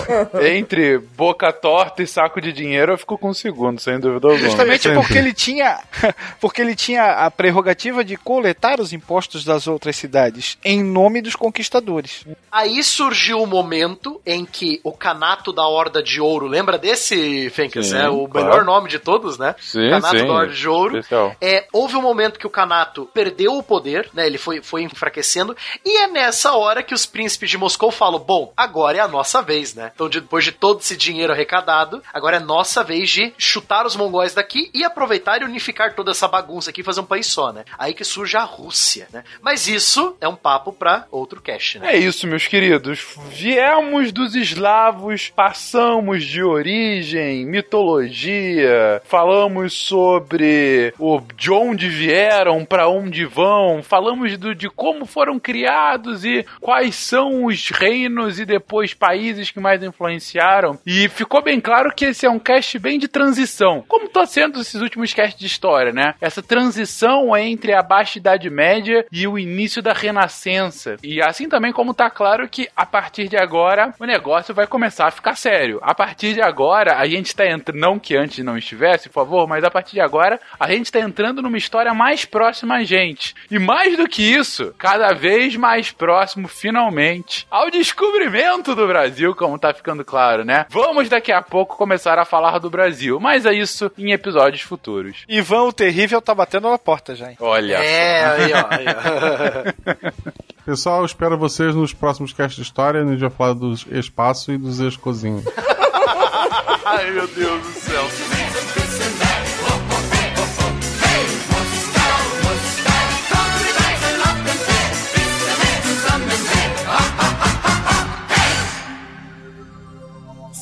[SPEAKER 1] Entre boca torta e saco de dinheiro, eu fico com um segundo, sem dúvida alguma.
[SPEAKER 6] Justamente
[SPEAKER 2] Sempre.
[SPEAKER 6] porque ele tinha porque ele tinha a prerrogativa de coletar os impostos das outras cidades em nome dos conquistadores.
[SPEAKER 4] Aí surgiu o momento em que o canato da Horda de Ouro, lembra desse, Fencas?
[SPEAKER 1] Sim,
[SPEAKER 4] É o
[SPEAKER 1] claro.
[SPEAKER 4] melhor nome de todos, né?
[SPEAKER 1] Sim,
[SPEAKER 4] canato
[SPEAKER 1] sim.
[SPEAKER 4] da Horda de Ouro.
[SPEAKER 1] Especial.
[SPEAKER 4] É, houve um momento que o Kanato perdeu o poder, né? Ele foi, foi enfraquecendo. E é nessa hora que os príncipes de Moscou falam: bom, agora é a nossa vez, né? Então, de- depois de todo esse dinheiro arrecadado, agora é nossa vez de chutar os mongóis daqui e aproveitar e unificar toda essa bagunça aqui e fazer um país só, né? Aí que surge a Rússia, né? Mas isso é um papo pra outro cast, né?
[SPEAKER 1] É isso, meus queridos. Viemos dos eslavos, passamos de origem, mitologia, falamos sobre o de onde vieram, para onde vão, falamos do, de como foram criados e quais são os reinos e depois países que mais influenciaram. E ficou bem claro que esse é um cast bem de transição, como tá sendo esses últimos casts de história, né? Essa transição entre a Baixa Idade Média e o início da Renascença. E assim também como tá claro que a partir de agora o negócio vai começar a ficar sério. A partir de agora a gente tá entrando, não que antes não estivesse, por favor, mas a partir de agora a gente tá entrando numa história mais próxima a gente. E mais do que isso, cada vez mais próximo, finalmente, ao descobrimento do Brasil, como tá ficando claro, né? Vamos daqui a pouco começar a falar do Brasil, mas é isso em episódios futuros.
[SPEAKER 6] Ivan o Terrível tá batendo na porta já, hein?
[SPEAKER 1] Olha.
[SPEAKER 4] É, aí, ó. Aí, ó.
[SPEAKER 2] Pessoal, eu espero vocês nos próximos casts de história. A gente vai falar dos espaço e dos ex-cozinhos.
[SPEAKER 1] Ai, meu Deus do céu.